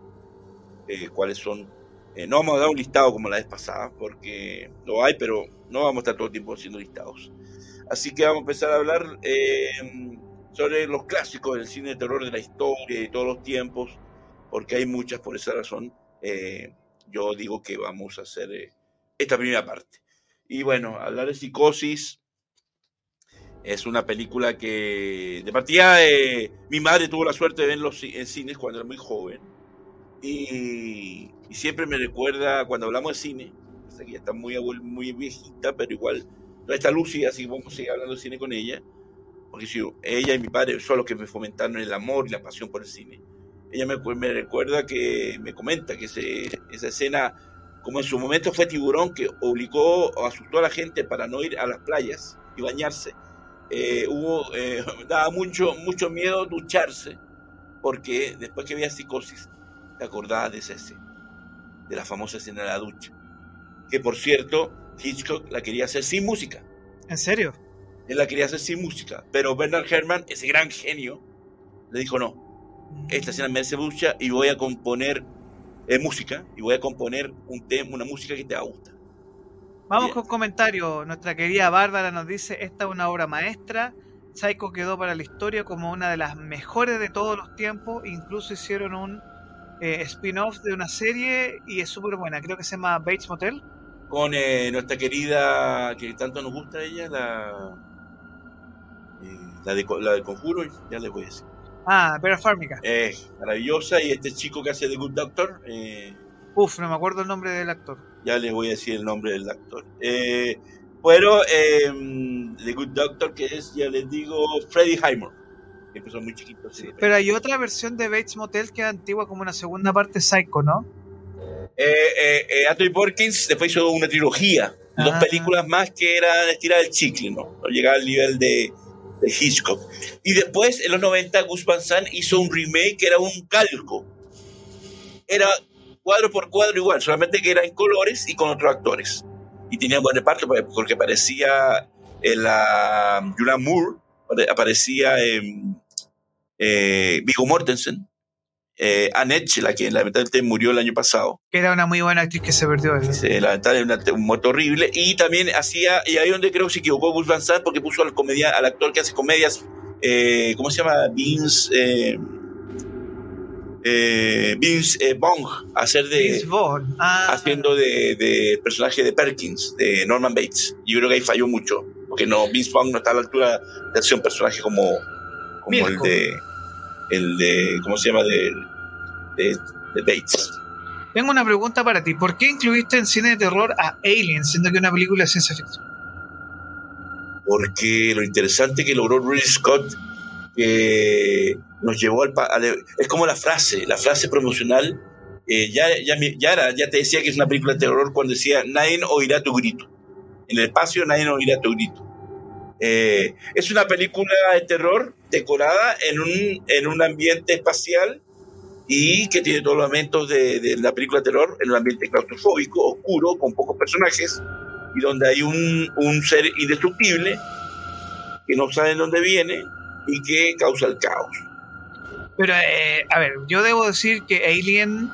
eh, cuáles son. Eh, no vamos a dar un listado como la vez pasada, porque lo hay, pero no vamos a estar todo el tiempo haciendo listados. Así que vamos a empezar a hablar sobre los clásicos del cine de terror de la historia y todos los tiempos, porque hay muchas por esa razón. Yo digo que vamos a hacer esta primera parte. Y bueno, hablar de psicosis, es una película que, de partida, eh, mi madre tuvo la suerte de verlo en cines cuando era muy joven. Y, siempre me recuerda cuando hablamos de cine, que ya está muy, muy viejita, pero igual no está lúcida, así que vamos a seguir hablando de cine con ella. Porque si ella y mi padre son los que me fomentaron el amor y la pasión por el cine. Ella me, me recuerda que, me comenta que esa escena, como en su momento fue tiburón, que obligó o asustó a la gente para no ir a las playas y bañarse eh, hubo, eh, daba mucho, mucho miedo ducharse, porque después que había psicosis, te acordabas de esa escena, de la famosa escena de la ducha. Que por cierto, Hitchcock la quería hacer sin música. ¿En serio? Él la quería hacer sin música, pero Bernard Herrmann, ese gran genio, le dijo no, esta escena merece ducha y voy a componer eh, música, y voy a componer un tema, una música que te va a gustar. Vamos con comentarios. Nuestra querida Bárbara nos dice, esta es una obra maestra. Psycho quedó para la historia como una de las mejores de todos los tiempos. Incluso hicieron un eh, spin-off de una serie y es súper buena. Creo que se llama Bates Motel. Con eh, nuestra querida, que tanto nos gusta ella, la, la, de, la del conjuro, ya les voy a decir. Ah, Vera Farmiga. Es maravillosa y este chico que hace The Good Doctor. Uf, no me acuerdo el nombre del actor ya les voy a decir el nombre del actor. Eh, pero eh, The Good Doctor, que es, ya les digo, Freddie Highmore, que empezó muy chiquito. pero hay otra versión de Bates Motel que es antigua, como una segunda parte Psycho, ¿no? Eh, eh, eh Anthony Porkins después hizo una trilogía, dos ah. películas más que eran estiradas del chicle, ¿no? No llegaba al nivel de, de Hitchcock. Y después, en los 90, Gus Van Sant hizo un remake que era un calco. Era cuadro por cuadro igual, solamente que era en colores y con otros actores. Y tenía buen reparto porque aparecía la Julian Moore, aparecía eh, Mortensen, eh, Annette, la que lamentablemente murió el año pasado. Que era una muy buena actriz que se perdió. ¿eh? Sí, lamentablemente un muerto horrible. Y también hacía, y ahí donde creo que se equivocó Gus Van Sant porque puso al, comedia, al actor que hace comedias, eh, ¿cómo se llama? Vince... Eh, eh, Vince eh, Bong hacer de ah. haciendo de, personaje de Perkins de Norman Bates yo creo que ahí falló mucho porque no Vince Bong no está a la altura de hacer un personaje como como el de el de cómo se llama de, de, Bates tengo una pregunta para ti ¿por qué incluiste en cine de terror a Alien siendo que es una película de ciencia ficción? porque lo interesante que logró Ridley Scott que nos llevó al, es como la frase, la frase promocional. Eh, ya, ya, ya, ya te decía que es una película de terror cuando decía nadie oirá tu grito. En el espacio nadie oirá tu grito. Eh, es una película de terror decorada en un, en un ambiente espacial y que tiene todos los elementos de, de, la película de terror en un ambiente claustrofóbico, oscuro, con pocos personajes y donde hay un, un ser indestructible que no sabe dónde viene y que causa el caos. Pero, eh, a ver, yo debo decir que Alien.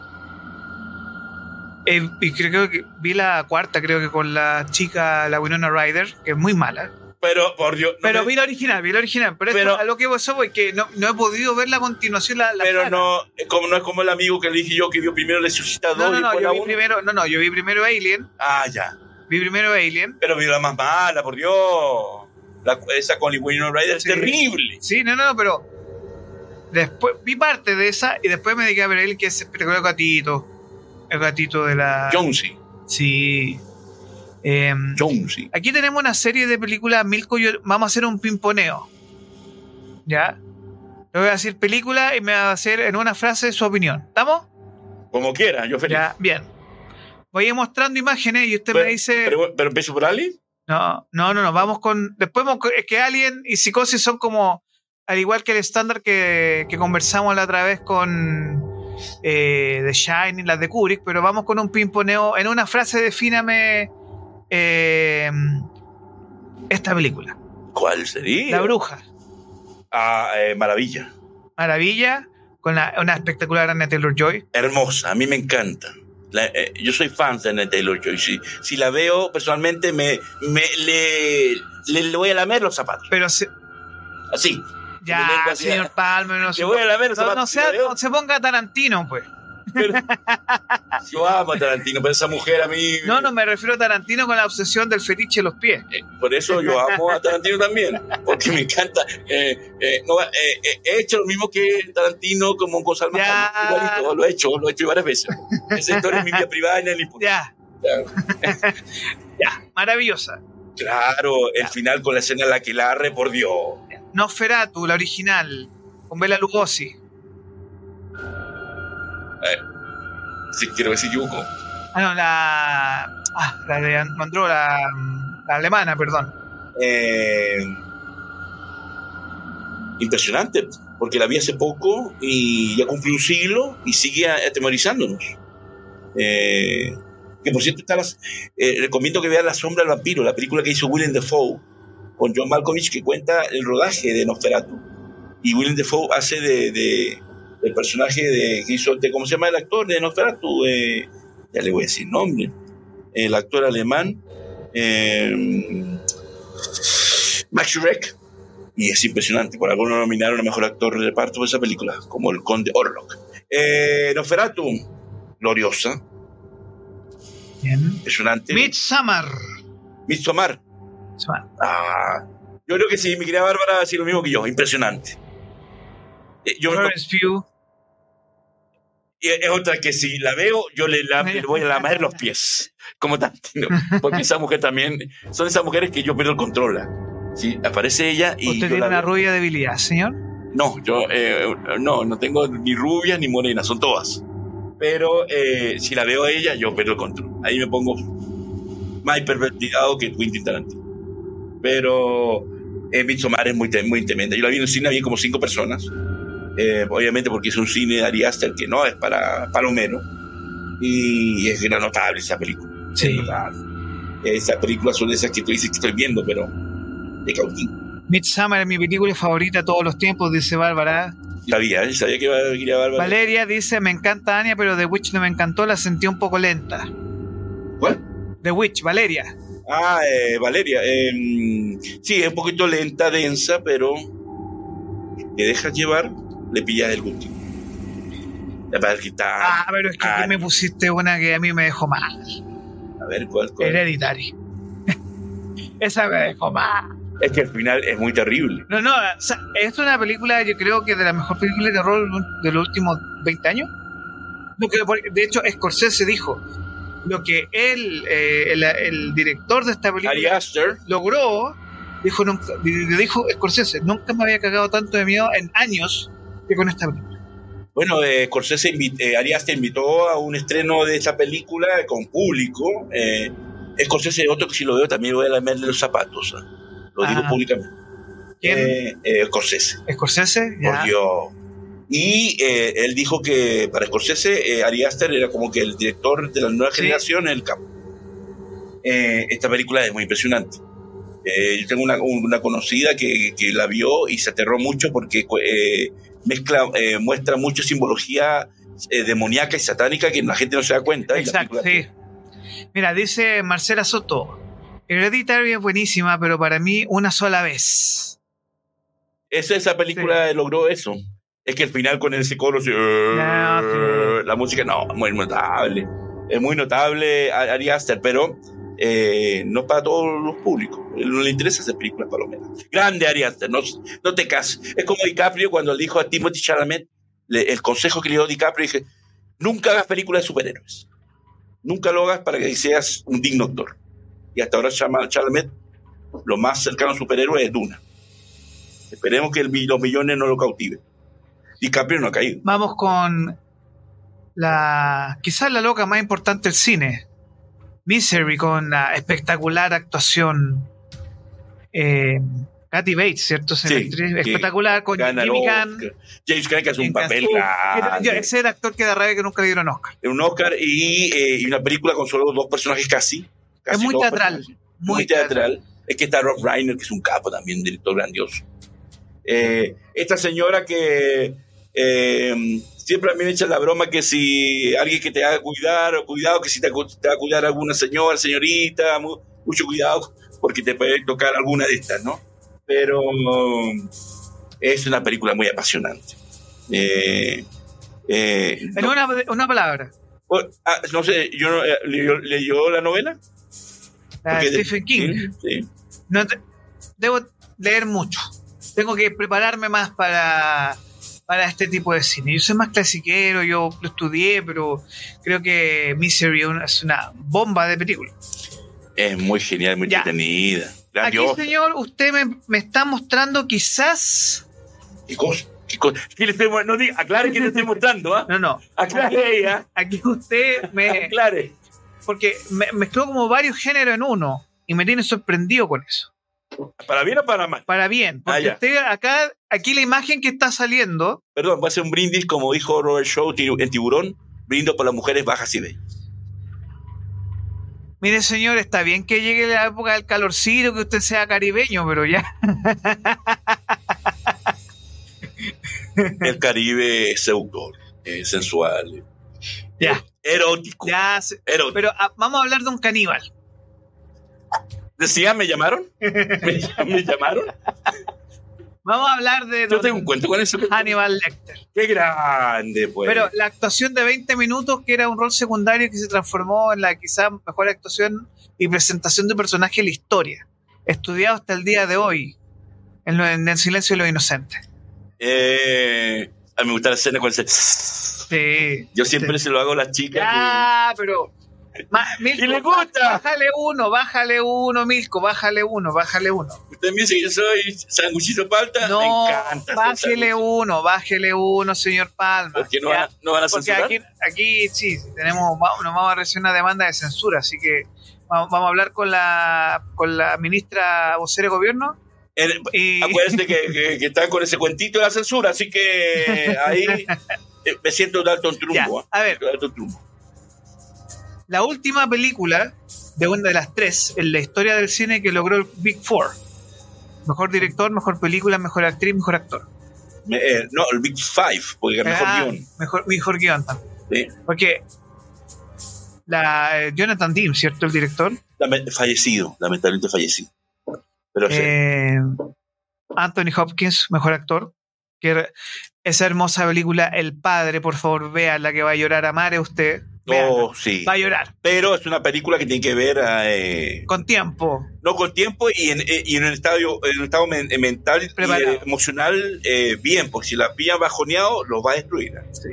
eh, y creo que vi la cuarta, creo que con la chica, la Winona Ryder, que es muy mala. Pero, por Dios. no Pero me- vi la original, vi la original. Pero, esto, Pero- a lo que pasó fue que no, no he podido ver la continuación. La, la pero no, como, no es como el amigo que le dije yo que vio primero Resucitado No, no, y no, después yo vi uno. primero, no, no, yo vi primero Alien, Ah, ya. vi primero Alien. Pero vio la más mala, por Dios. La- esa con Ryder Sí. es terrible. Sí, no, no, pero después vi parte de esa y después me dediqué a ver Alien, que es el gatito. El gatito de la. Jonesy. Sí. Em, Jonesy. Aquí tenemos una serie de películas, Milko, yo- vamos a hacer un pimponeo. ¿Ya? Le voy a decir película y me va a hacer en una frase su opinión. ¿Estamos? Como quiera, yo feliz. Ya, bien. Voy a ir mostrando imágenes y usted Pero- me dice. Pero, pero empiezo por Ali. No, no, no, no, vamos con. Después es que Alien y Psicosis son como. Al igual que el estándar que, que conversamos la otra vez con eh, The Shining, las de Kubrick, pero vamos con un pimponeo. En una frase, defíname eh, esta película. ¿Cuál sería? La Bruja. Ah, eh, maravilla. Maravilla, con la- una espectacular Anna Taylor Joy. Hermosa, a mí me encanta. La- eh, yo soy fan de Anna Taylor Joy. Si, si la veo personalmente, me, me le, le, le voy a lamer los zapatos. Pero se- Así. Ya, señor Palmer, no, se- voy a lamer los no- zapatos. no si sea- no se ponga Tarantino, pues. Pero- yo amo a Tarantino, pero esa mujer a mí. No, no me refiero a Tarantino con la obsesión del fetiche de los pies. Eh, Por eso yo amo a Tarantino también, porque me encanta. Eh, eh, no, he hecho lo mismo que Tarantino como Ya. Hayek, igualito, lo he hecho, lo he hecho varias veces. Esa historia es mi vida privada en el impuesto. Ya, ya, maravillosa. Claro, el final con la escena en la que la arre, por Dios. Nosferatu, la original, con Bela Lugosi. Sí, quiero decir Yuko. Ah, no, la. Ah, la de Mandró, la, la alemana, perdón. Eh, impresionante, porque la vi hace poco y ya cumplió un siglo y sigue atemorizándonos. Eh, que por cierto, está las, eh, recomiendo que vean La Sombra del Vampiro, la película que hizo Willem Dafoe con John Malkovich, que cuenta el rodaje de Nosferatu. Y Willem Dafoe hace de, de- del personaje de, que hizo, de, ¿cómo se llama el actor de Nosferatu? Eh, ya le voy a decir nombre. El actor alemán. Eh, Max Schreck. Y es impresionante. Por algo lo nominaron a mejor actor de reparto por esa película, como el Conde Orlok. Eh, Nosferatu, gloriosa, Bien. impresionante. Midsommar. Midsommar. Midsommar. Ah, yo creo que sí, mi querida Bárbara decir lo mismo que yo, impresionante. Eh, yo Florence Pugh. y es otra que si la veo, yo le, la- le voy a lamer los pies, como Tarantino. Porque esa mujer también, son esas mujeres que yo pierdo el control. ¿ah? Sí, aparece ella y. Usted tiene una rubia debilidad, señor. No, yo eh, no, no tengo ni rubias ni morenas, son todas. Pero eh, si la veo a ella, yo pierdo el control. Ahí me pongo más hipervertigado que Quentin Tarantino. Pero eh, Midsommar es muy, muy tremenda. Yo la vi en el cine, había como cinco personas. Eh, obviamente porque es un cine de Ari Aster que no es para palomero. Y es gran notable esa película. Sí. Es. Esas películas son esas que tú dices que estoy viendo, pero de cautín. Midsommar es mi película favorita todos los tiempos, dice Bárbara. Sabía, sabía que iba a ir a Bárbara. Valeria dice, me encanta Anya, pero The Witch no me encantó, la sentí un poco lenta. ¿Cuál? The Witch, Valeria. Ah, eh, Valeria. eh, sí, es un poquito lenta, densa, pero te dejas llevar, le pillas el gusto. La quitar. Ah, pero es que aquí Ah. me pusiste una que a mí me dejó mal. A ver, ¿cuál, cuál? Hereditary. Esa me dejó mal. Es que al final es muy terrible. No, no, o sea, es una película, yo creo que de la mejor película de terror de los últimos 20 años. De hecho, Scorsese dijo, lo que él, eh, el, el director de esta película, Ari Aster, logró, dijo, nunca, dijo Scorsese, nunca me había cagado tanto de miedo en años que con esta película. bueno, eh, Scorsese invi- eh, Ari Aster invitó a un estreno de esta película con público. Eh, Scorsese es otro que si lo veo también voy a lamerle los zapatos. ¿ah? Lo digo Ah. públicamente. ¿Quién? Eh, eh, Scorsese. Scorsese, ya. Por Dios. Y él dijo que para Scorsese, eh, Ari Aster era como que el director de la nueva Sí. generación en el campo. Esta película es muy impresionante. Eh, yo tengo una, una conocida que, que, la vio y se aterró mucho porque eh, mezcla, eh, muestra mucha simbología eh, demoníaca y satánica que la gente no se da cuenta. Exacto, sí. Mira, dice Marcela Soto, Hereditary es buenísima, pero para mí una sola vez. Esa, esa película logró eso. Es que el final con ese coro, la música, no, muy notable. Es muy notable Ari Aster, pero eh, no para todos los públicos. No le interesa hacer películas palomeras. Grande Ari no, no te cases. Es como DiCaprio cuando le dijo a Timothy Chalamet, el consejo que le dio DiCaprio, dije, nunca hagas películas de superhéroes. Nunca lo hagas para que seas un digno actor. Y hasta ahora Chalamet, lo más cercano a superhéroe es Duna. Esperemos que los millones no lo cautiven. DiCaprio no ha caído. Vamos con la quizás la loca más importante del cine. Misery con la espectacular actuación. Eh, Katy Bates, ¿cierto? Sí, espectacular con Jimmy Gunn. James Caan que hace un papel Ese era actor que da rabia que nunca le dieron Oscar. Un Oscar y, eh, y, una película con solo dos personajes casi. es muy teatral. Muy, teatral. Es que está Rob Reiner, que es un capo también, un director grandioso. Eh, esta señora que eh, siempre a mí me echan la broma que si alguien que te haga cuidar, o cuidado, que si te, va a cuidar alguna señora, señorita, mucho cuidado, porque te puede tocar alguna de estas, ¿no? Pero es una película muy apasionante. Eh, eh en una, una, palabra. Oh, ah, no sé, yo, eh, ¿leyó, la novela? La de Stephen King. Sí. No debo leer mucho. Tengo que prepararme más para para este tipo de cine. Yo soy más clasiquero, yo lo estudié, pero creo que Misery es una bomba de película. Es muy genial, muy entretenida. Aquí, señor, usted me, está mostrando quizás... ¿Qué cosa? ¿Qué cosa? le estoy, no aclare que le estoy mostrando, ¿ah? No, no. Aclare ella. Aquí usted me... Aclare. Porque me mezcló como varios géneros en uno y me tiene sorprendido con eso. ¿Para bien o para mal? Para bien, porque ah, acá, aquí la imagen que está saliendo. Perdón, va a ser un brindis, como dijo Robert Shaw en Tiburón, brindo por las mujeres bajas y bellas. Mire, señor, está bien que llegue la época del calorcito, que usted sea caribeño, pero ya. El Caribe es seductor, es sensual, ya. erótico. Ya, erótico. Pero ah, vamos a hablar de un caníbal. Decía, ¿me llamaron? ¿Me, llamaron? Vamos a hablar de. Yo tengo un cuento con eso. Hannibal Lecter. Qué grande, pues. Pero la actuación de 20 minutos, que era un rol secundario que se transformó en la quizá mejor actuación y presentación de personaje en la historia. Estudiado hasta el día de hoy. En, El Silencio de los Inocentes. Eh, a mí me gusta la escena con ese. Sí. Yo siempre se lo hago a las chicas. Ah, pero y le gusta. Bájale uno, bájale uno, Milko, bájale uno, bájale uno. Usted me dice que yo soy sanguchito palta. No, me encanta. Bájele uno, bájele uno, señor Palma. Porque no, van a, no van a Porque aquí, aquí sí, tenemos, nos vamos a recibir una demanda de censura, así que vamos, a hablar con la, con la ministra vocera de gobierno. y... Acuérdense que, que, están con ese cuentito de la censura, así que ahí eh, me siento un alto trumbo. a ver, alto trumbo la última película de una de las tres en la historia del cine que logró el Big Four. Mejor director, mejor película, mejor actriz, mejor actor. Eh, no, el Big Five, porque mejor ah, guion. Mejor, mejor guion también. Porque la, eh, Jonathan Dean, ¿cierto? El director. fallecido, lamentablemente fallecido. Pero eh, Anthony Hopkins, mejor actor. Que esa hermosa película El Padre, por favor, vea la que va a llorar a Mare usted. Oh, sí. Va a llorar. Pero es una película que tiene que ver. Eh, con tiempo. No, con tiempo y en, eh, y en un estado, en un estado mental y emocional eh, bien, porque si la pillan bajoneado, los va a destruir. Sí.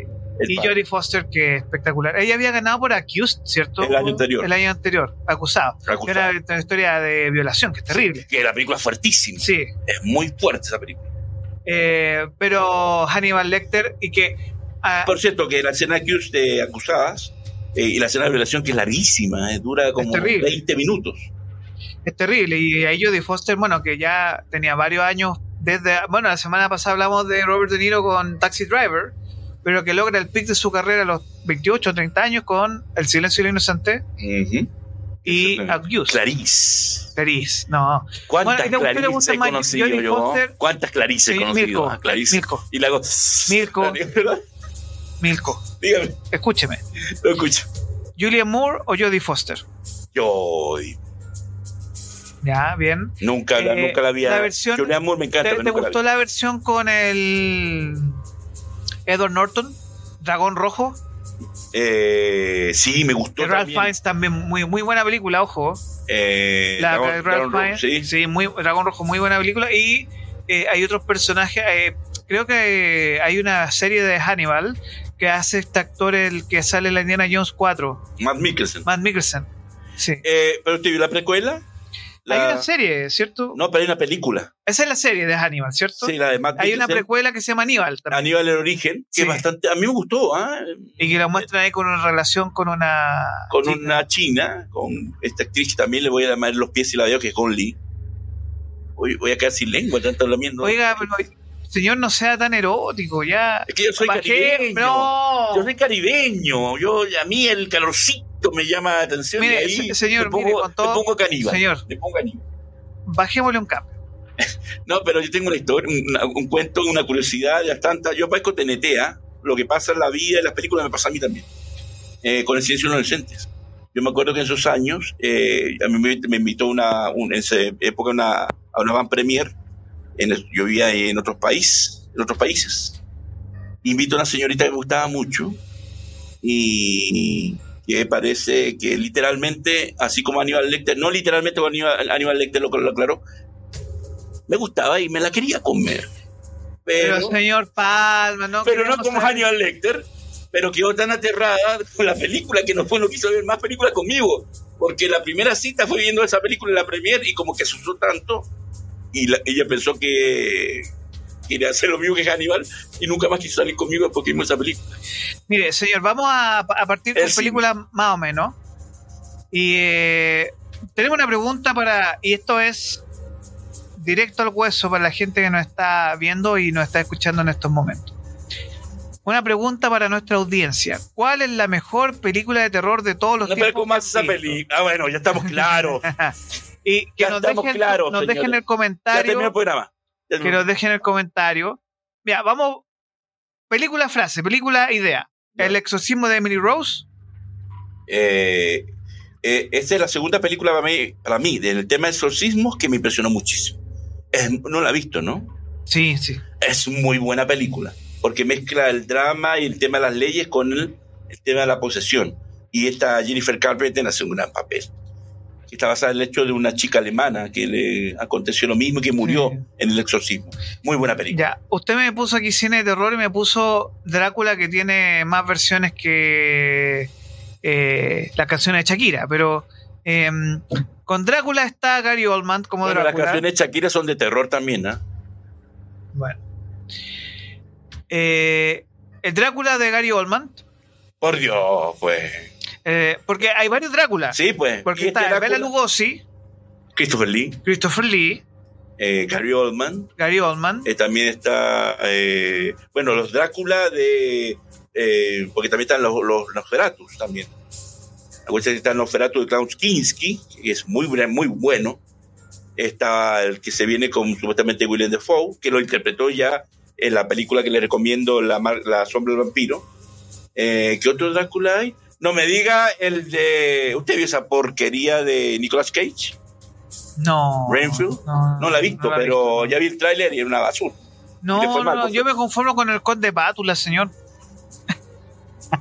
y Jodie Foster, que espectacular. Ella había ganado por Accused, ¿cierto? El año anterior. El año anterior, acusado. Era una historia de violación, que es terrible. Que la película es fuertísima. Sí. Es muy fuerte esa película. pero Hannibal Lecter, y que. Ah, por cierto, que la escena Accused de acusadas eh, y la escena de violación que es larguísima, eh, dura como 20 minutos. Es terrible. Y ahí de Foster, bueno, que ya tenía varios años desde. Bueno, la semana pasada hablamos de Robert De Niro con Taxi Driver, pero que logra el pic de su carrera a los 28 o 30 años con El Silencio y el Inocente. y Accused. Clarice. Clarice, no. ¿Cuántas Bueno, ¿y a usted le gusta Clarice he conocido Jodie yo? ¿Cuántas Clarice he conocido? Mirko, Ah, Clarice. Mirko. Y la. Mirko. Milko, Dígame, escúcheme. lo escucho. ¿Julian Moore o Jodie Foster? Yo Ya, bien. nunca, la, Eh, nunca la había... la versión- Julianne Moore me encanta, ¿Te, pero te nunca la gustó la versión con el Edward Norton? Dragón Rojo. Eh, sí, me gustó De Ralph también. Fiennes también, muy, muy buena película, ojo. Eh, La Dragón- de Ralph Dragón Rojo, Fiennes, sí. sí, muy, Dragón Rojo, muy buena película. Y eh, hay otros personajes, eh, creo que hay una serie de Hannibal que hace este actor el que sale en la Indiana Jones 4, Matt Mikkelsen. Matt Mikkelsen. Sí. Eh, ¿Pero usted vio la precuela? La- Hay una serie, ¿cierto? No, pero hay una película. Esa es la serie de Hannibal, ¿cierto? Sí, la de Matt hay una precuela que se llama Hannibal también. Aníbal el origen, que Sí. es bastante, a mí me gustó, ¿ah? Y que la muestran ahí con una relación con una. con una china, con esta actriz que también le voy a llamar los pies y la veo, que es Gon Lee. Voy, a quedar sin lengua, tanto lamiendo. Oiga, pero señor, no sea tan erótico, ya. es que yo soy caribeño. No. Yo soy caribeño. Yo, a mí el calorcito me llama la atención. Mire, y ahí se- señor, me pongo, mire, con todo- me pongo caníbal. Señor. Me pongo caníbal. Bajémosle un cambio. No, pero yo tengo una historia, un, un cuento, una curiosidad, ya tanta. Yo parezco TNT, ¿ah? Lo que pasa en la vida, en las películas, me pasa a mí también. Eh, con el silencio de los inocentes. Yo me acuerdo que en esos años, eh, a mí me, me invitó una, un- en esa época una, a una van premier. En yo vivía en otros países, en otros países. Invito a una señorita que me gustaba mucho y que parece que literalmente, así como Aníbal Lecter, no literalmente como Aníbal, Aníbal Lecter lo, lo aclaró, me gustaba y me la quería comer. Pero, Pero, señor Palma, no. pero no como saber- Hannibal Lecter, pero quedó tan aterrada con la película que no fue no quiso ver más películas conmigo, porque la primera cita fue viendo esa película en la premier y como que asustó tanto y la- ella pensó que quería hacer lo mismo que Hannibal y nunca más quiso salir conmigo porque vimos esa película. Mire, señor, vamos a, a partir con películas más o menos. Y eh, tenemos una pregunta para. Y esto es directo al hueso para la gente que nos está viendo y nos está escuchando en estos momentos. Una pregunta para nuestra audiencia. ¿Cuál es la mejor película de terror de todos los No, pero tiempos? ¿cómo que hace esa película? Ah, bueno, ya estamos claros. y que Ya nos dejen, claros, nos dejen el ya comentario. el programa. Ya que nos dejen el comentario. Mira, vamos. Película frase, película idea. Ya. El exorcismo de Emily Rose. Eh, eh, esta es la segunda película para mí, para mí del tema exorcismos que me impresionó muchísimo. Es- no la he visto, ¿no? Sí, sí. Es muy buena película, porque mezcla el drama y el tema de las leyes con el, el tema de la posesión. Y esta Jennifer Carpenter hace un gran papel. Que está basada en el hecho de una chica alemana que le aconteció lo mismo y que murió Sí. en el exorcismo. Muy buena película. Ya, usted me puso aquí cine de terror y me puso Drácula que tiene más versiones que eh, las canciones de Shakira, pero eh, con Drácula está Gary Oldman como las Drácula. canciones de Shakira son de terror también, ¿ah? Bueno. Eh, el Drácula de Gary Oldman, Por Dios, pues. Eh, porque hay varios Dráculas. Sí, pues. Porque este está Bela Drácula- Lugosi, Christopher Lee, Christopher Lee, eh, Gary Oldman. Gary Oldman. Eh, también está, eh, bueno, los Drácula de, porque también están los, los Nosferatus también. Acuérdense que está el Nosferatu de Klaus Kinski, que es muy, muy bueno. Está el que se viene con supuestamente William Defoe, que lo interpretó ya en la película que le recomiendo, La, Mar- la Sombra del Vampiro. ¿Qué otro Drácula hay? No me diga el de... ¿Usted vio esa porquería de Nicolas Cage? No. Renfield? No, No la he visto, no la he pero visto. ya vi el tráiler y era una basura. No, no, mal, no, por yo me conformo con el conde Pátula, señor.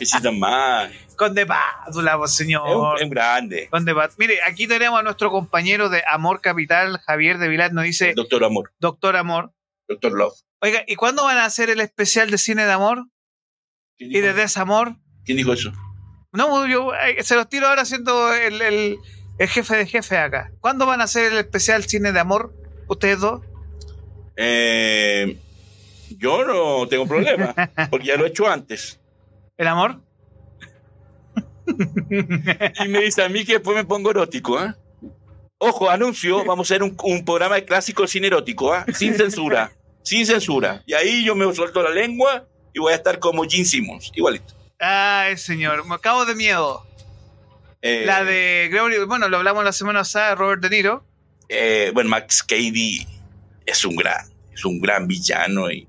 Necesitan más. Conde Pátula, pues, Es señor. un, es un grande. Conde Pát- Mire, aquí tenemos a nuestro compañero de Amor Capital, Javier de Vilar, nos dice, Doctor Amor, Doctor Amor. Doctor Love. Oiga, ¿y cuándo van a hacer el especial de cine de amor ¿Quién y de desamor? ¿Quién dijo eso? No, yo eh, se los tiro ahora siendo el, el- el jefe de jefe acá. ¿Cuándo van a hacer el especial cine de amor? ¿Ustedes dos? Eh, yo no tengo problema, porque ya lo he hecho antes. ¿El amor? Y me dice a mí que después me pongo erótico, ¿ah? Ojo, anuncio, vamos a hacer un, un programa de clásico cine erótico, ¿ah? Sin censura, sin censura. Y ahí yo me suelto la lengua y voy a estar como Gene Simmons, igualito. Ay, señor, me acabo de miedo. Eh, La de Gregory, bueno, lo hablamos la semana pasada, Robert De Niro. eh, bueno, Max Cady es un gran, es un gran villano y,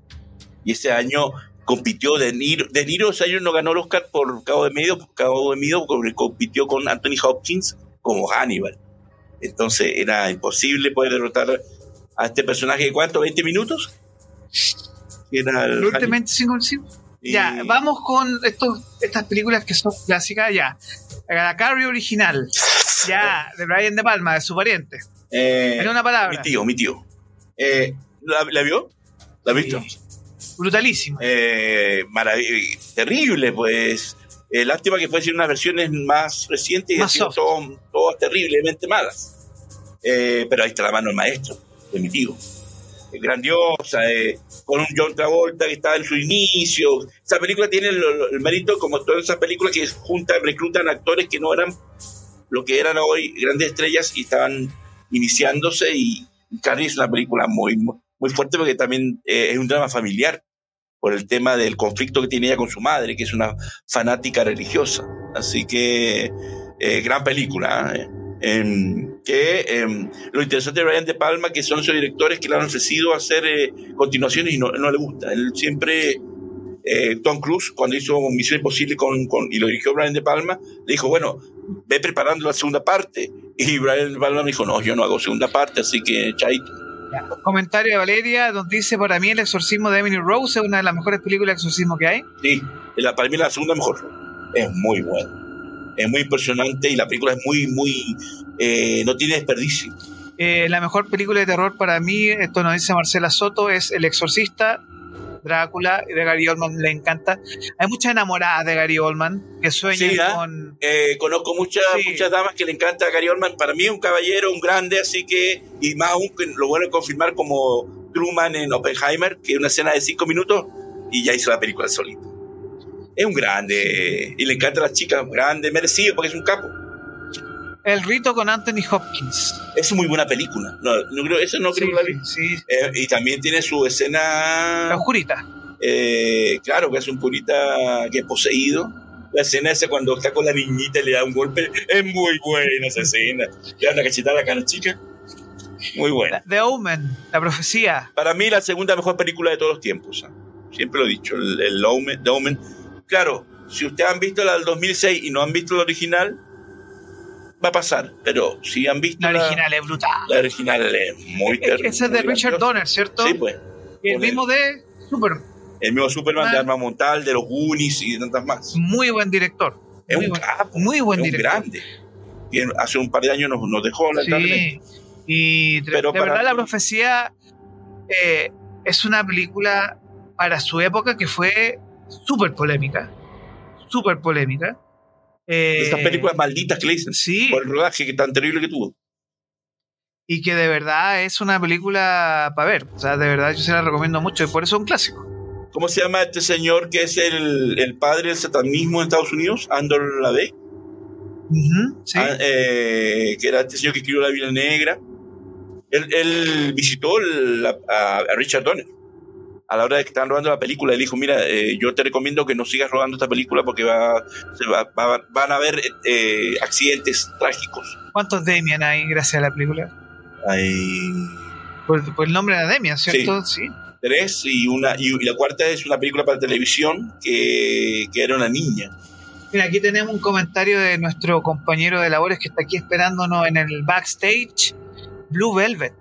y ese año compitió De Niro. De Niro ese año no ganó el Oscar por Cabo de Medio, por Cabo de Medio porque compitió con Anthony Hopkins como Hannibal. Entonces era imposible poder derrotar a este personaje de cuánto, 20 minutos. Era el Los últimos Hannibal. 25 sí. Y- Ya, vamos con estos, estas películas que son clásicas, ya. La Carrie original, ya, de Brian De Palma, de su pariente. Eh, En una palabra. Mi tío, mi tío. Eh, ¿la, la vio? ¿La has visto? Sí. Brutalísimo. Eh, terrible, pues. Eh, lástima que fuesen unas versiones más recientes y Más han sido todas terriblemente malas. Eh, pero ahí está la mano del maestro, de mi tío. Es grandiosa, eh, con un John Travolta que estaba en su inicio. Esa película tiene el, el mérito, como todas esas películas, que juntan, reclutan actores que no eran lo que eran hoy grandes estrellas y estaban iniciándose. Y Carrie es una película muy, muy fuerte porque también eh, es un drama familiar por el tema del conflicto que tiene ella con su madre, que es una fanática religiosa. Así que, eh, gran película. ¿eh? Em, que em, lo interesante de Brian De Palma, que son esos directores que le han ofrecido hacer eh, continuaciones y no, no le gusta. Él siempre, eh, Tom Cruise, cuando hizo Misión Imposible con, con- y lo dirigió Brian De Palma, le dijo, bueno, ve preparando la segunda parte. Y Brian De Palma me dijo, no, yo no hago segunda parte, así que chaito. Comentario de Valeria, donde dice: Para mí, El exorcismo de Emily Rose es una de las mejores películas de exorcismo que hay. Sí, la, para mí la segunda mejor. Es muy buena. Es muy impresionante y la película es muy, muy... eh, no tiene desperdicio. Eh, la mejor película de terror para mí, esto nos dice Marcela Soto, es El Exorcista, Drácula, de Gary Oldman le encanta. Hay muchas enamoradas de Gary Oldman que sueñan Sí, ¿ah? con. Eh, conozco muchas, Sí. muchas damas que le encanta a Gary Oldman. Para mí un caballero, un grande, así que... Y más aún lo bueno es confirmar como Truman en Oppenheimer, que es una escena de cinco minutos y ya hizo la película solito. Es un grande y le encanta a las chicas, grande, merecido porque es un capo. El rito con Anthony Hopkins. Es muy buena película. No, no creo, eso no creo Sí, que la vi. sí, Eh, y también tiene su escena... La oscurita. Eh, claro, que es un purita que es poseído. La escena esa cuando está con la niñita y le da un golpe, es muy buena esa escena. Le da una cachetada a la cara chica. Muy buena. The Omen, La Profecía. Para mí la segunda mejor película de todos los tiempos. Siempre lo he dicho, el, el Omen, The Omen. Claro, si ustedes han visto la del 2006 y no han visto la original, va a pasar. Pero si han visto La la, original es brutal. la original es muy terrible. Esa es de Richard. Donner, ¿cierto? Sí, pues. Y el mismo de Super. El mismo Superman de. Arma Montal, de los Goonies y de tantas más. Muy buen director. Es muy un buen, capo. muy buen es un director. grande. Y hace un par de años nos, nos dejó lamentablemente. Sí. Y de, Pero de verdad, La Profecía eh, es una película para su época que fue súper polémica. Súper polémica. Eh, Estas películas malditas que le dicen. Sí, Por el rodaje que tan terrible que tuvo. y que de verdad es una película para ver. O sea, de verdad yo se la recomiendo mucho y por eso es un clásico. ¿Cómo se llama este señor que es el, el padre del satanismo en Estados Unidos? Andor LaVey. Ujú, sí. Ah, eh, que era este señor que escribió La Biblia Negra. Él, él visitó el- a, a Richard Donner a la hora de que estaban rodando la película. Él dijo, mira, eh, yo te recomiendo que no sigas rodando esta película porque va, se va- va- van a haber eh, accidentes trágicos. ¿Cuántos Demian hay gracias a la película? Hay Por, por el nombre de Demian, ¿cierto? Sí. tres y una y, y la cuarta es una película para televisión que, que era una niña. Mira, aquí tenemos un comentario de nuestro compañero de labores que está aquí esperándonos en el backstage. Blue Velvet.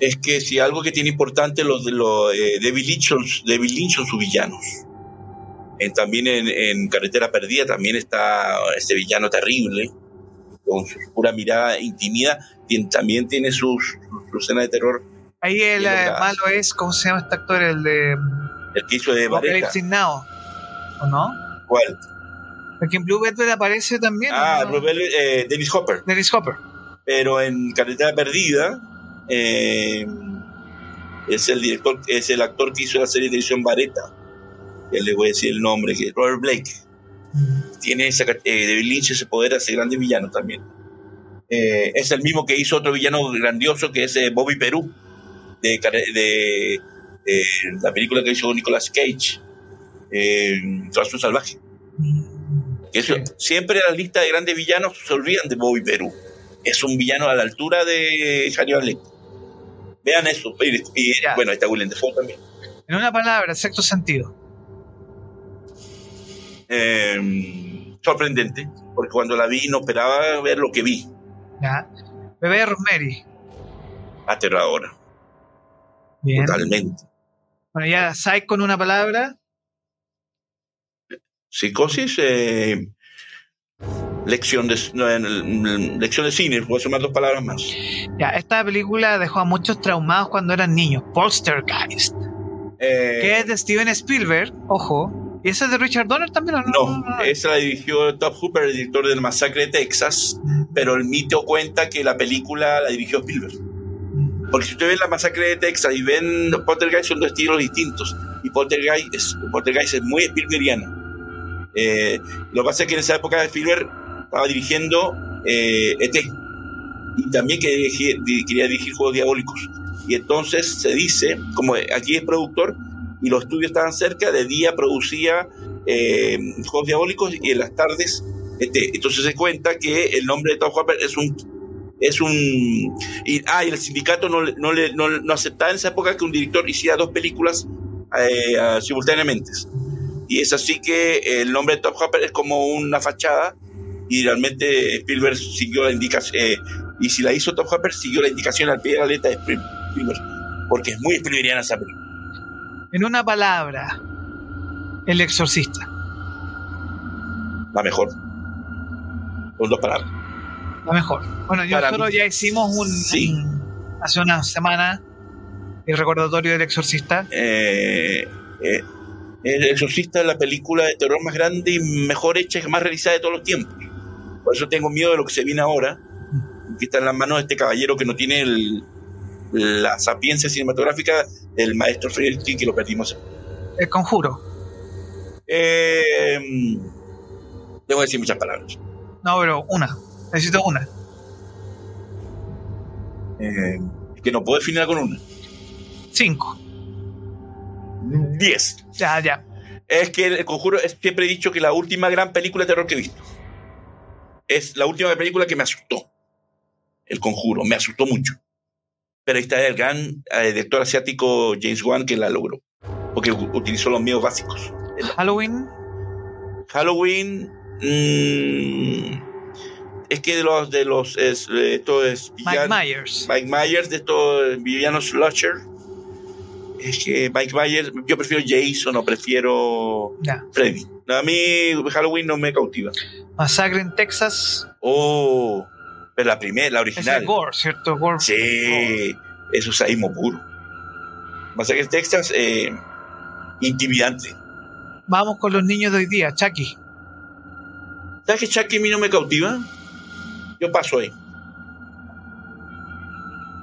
Es que si algo que tiene importante los de los eh, David Lynch son sus villanos. En- también en, en Carretera Perdida también está ese villano terrible con su pura mirada intimida. Tien- también tiene sus su, escena de terror. Ahí el eh, malo es, ¿cómo se llama este actor? El de El que hizo de. ¿O no? ¿Cuál? Porque en Blue Velvet aparece también. Ah, ¿no? Blue Velvet, eh, Dennis Hopper. Dennis Hopper. pero en Carretera Perdida eh, es el director, es el actor que hizo la serie de televisión Vareta. Ya le voy a decir el nombre, que es Robert Blake. Tiene esa, eh, Lynch ese poder, hace grandes villanos también. Eh, es el mismo que hizo otro villano grandioso que es eh, Bobby Perú, de, de la película que hizo Nicolas Cage, eh, Corazón Salvaje. Que eso, Siempre en la lista de grandes villanos se olvidan de Bobby Perú. Es un villano a la altura de Hannibal Lecter. Vean eso. Y, bueno, ahí está Willem Dafoe también. En una palabra, sexto sentido. Em, sorprendente, porque cuando la vi no esperaba ver lo que vi. Ya. Bebé Rosemary. Aterradora. Bien. Totalmente. Bueno, ya, Psych con una palabra. Psicosis, eh, lección, de, lección de cine, puedo sumar dos palabras más. Ya, esta película dejó a muchos traumados cuando eran niños. Polstergeist. Eh, que es de Steven Spielberg, ojo. ¿Y esa es de Richard Donner también o no? No, esa la dirigió Top Hooper, el director del Masacre de Texas, mm. pero el mito cuenta que la película la dirigió Spielberg. Mm. Porque si usted ve la masacre de Texas y ven Poltergeist son dos estilos distintos. Y Poltergeist es, Poltergeist es muy Spielbergiana. Eh, lo que pasa es que en esa época de Spielberg estaba dirigiendo eh, ET y también quería dirigir, Juegos Diabólicos. Y entonces se dice, como aquí es productor y los estudios estaban cerca, de día producía eh, Juegos Diabólicos y en las tardes ET. Entonces se cuenta que el nombre de Tom Hopper es un es un ah, y el sindicato no, no, no, no, aceptaba en esa época que un director hiciera dos películas simultáneamente y es así que el nombre de Top Hopper es como una fachada y realmente Spielberg siguió la indicación, eh, y si la hizo Top Hopper, siguió la indicación al pie de la letra de Spielberg, porque es muy Spielbergiana esa película. En una palabra, El Exorcista. La mejor. Con dos palabras. La mejor. Bueno, nosotros ya hicimos un, hace una semana el recordatorio del Exorcista. Eh, eh, el Exorcista es la película de terror más grande y mejor hecha y más realizada de todos los tiempos. Por eso tengo miedo de lo que se viene ahora, que está en las manos de este caballero que no tiene la sapiencia cinematográfica del maestro Friedrich que lo perdimos. El conjuro. Eh, que decir muchas palabras. No, pero una. Necesito una. Eh, es que no puedo definirla con una. Cinco. 10. Ya, ya. Es que el conjuro, siempre he dicho que la última gran película de terror que he visto. Es la última película que me asustó. El conjuro, me asustó mucho. Pero ahí está el gran eh, director asiático James Wan que la logró. Porque utilizó los miedos básicos. Halloween. Halloween. Mm, es que de los de los esto es Mike Myers. Mike Myers de estos villanos slasher es que Mike Myers, yo prefiero Jason o prefiero Freddy. A mí Halloween no me cautiva. Masacre en Texas. Oh, pero la primera, la original. Es Gore, ¿cierto? Gore. Sí, eso es sadismo puro. Masacre en Texas, eh, intimidante. Vamos con los niños de hoy día, Chucky. ¿Sabes que Chucky a mí no me cautiva? Yo paso ahí.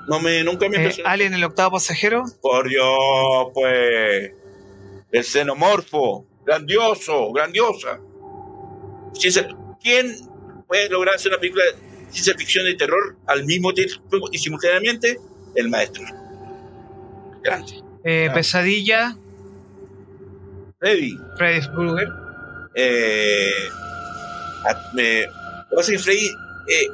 No me, nunca me eh, ¿Alien el octavo pasajero? Por Dios, pues. El xenomorfo. Grandioso, grandiosa. ¿Quién puede lograr hacer una película de ciencia ficción y terror al mismo tiempo y simultáneamente? El maestro. Grande. Eh, Pesadilla. Freddy. Freddy Krueger. Eh, me, lo que pasa es que Freddy eh,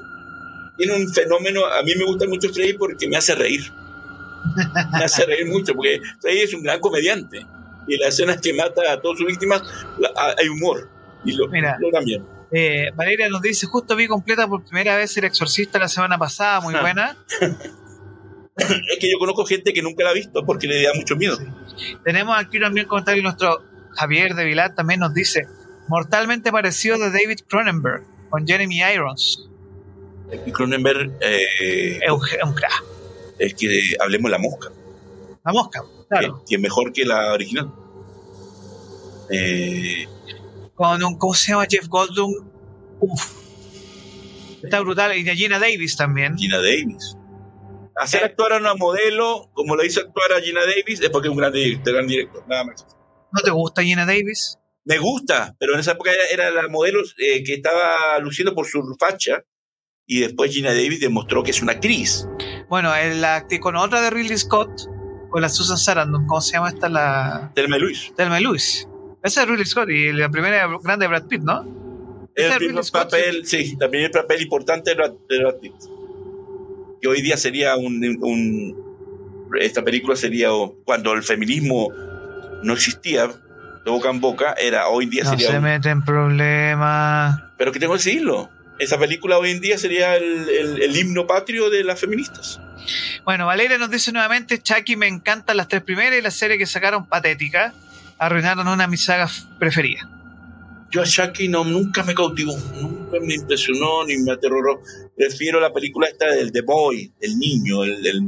tiene un fenómeno, a mí me gusta mucho Freddy porque me hace reír. Me hace reír mucho, porque Freddy es un gran comediante. Y las escenas que mata a todas sus víctimas hay humor. Y lo, Mira, también. Eh, Valeria nos dice, justo vi completa por primera vez El Exorcista la semana pasada, muy buena. es que yo conozco gente que nunca la ha visto porque le da mucho miedo. Tenemos aquí también comentario nuestro Javier de Vilar también nos dice, mortalmente parecido de David Cronenberg con Jeremy Irons. Cronenberg eh, es, un, crack. Es que hablemos de la mosca. La mosca, claro. Que, es mejor que la original. Eh, Con un, ¿cómo se llama? Jeff Goldblum. Uf. Está brutal. Y de Gina Davis también. Gina Davis. Hacer actuar a una modelo como lo hizo actuar a Gina Davis es porque es un gran director, gran director nada más. ¿No te gusta Gina Davis? Me gusta, pero en esa época era, la modelo eh, que estaba luciendo por su facha y después Gina Davis demostró que es una actriz. Bueno, la, con otra de Ridley Scott, con la Susan Sarandon, ¿cómo se llama esta? La... Telma Luis. Telma Luis. Esa es Ridley Scott y la primera grande de Brad Pitt, ¿no? el primer papel, sí, también el papel importante de Brad Pitt. Que hoy día sería un, un, Esta película sería cuando el feminismo no existía de boca en boca, era hoy día no sería. se mete en problemas. Pero que tengo que decirlo. Esa película hoy en día sería el, el, himno patrio de las feministas. Bueno, Valeria nos dice nuevamente: Chucky me encantan las tres primeras y la serie que sacaron patética. Arruinaron una de mis sagas preferidas. Yo a Chucky no, nunca me cautivó, nunca me impresionó ni me aterroró. Prefiero la película esta del The Boy, el niño, el, el,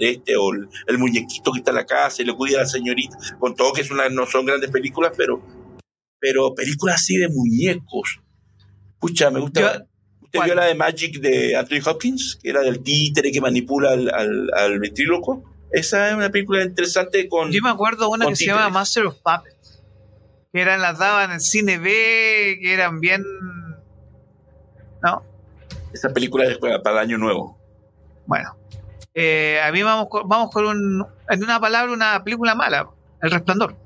este o el, muñequito que está en la casa y le cuida a la señorita. Con todo que es una, no son grandes películas, pero, pero películas así de muñecos. Pucha, me gusta. ¿Usted vio la de Magic de Anthony Hopkins? Que era del títere que manipula al, al, al ventríloco. Esa es una película interesante con. Yo me acuerdo una que se llama Master of Puppets. Que eran las daban en cine B, que eran bien. ¿No? Esa película es para, para el año nuevo. Bueno. Eh, a mí vamos con, vamos con un. En una palabra, una película mala. El Resplandor.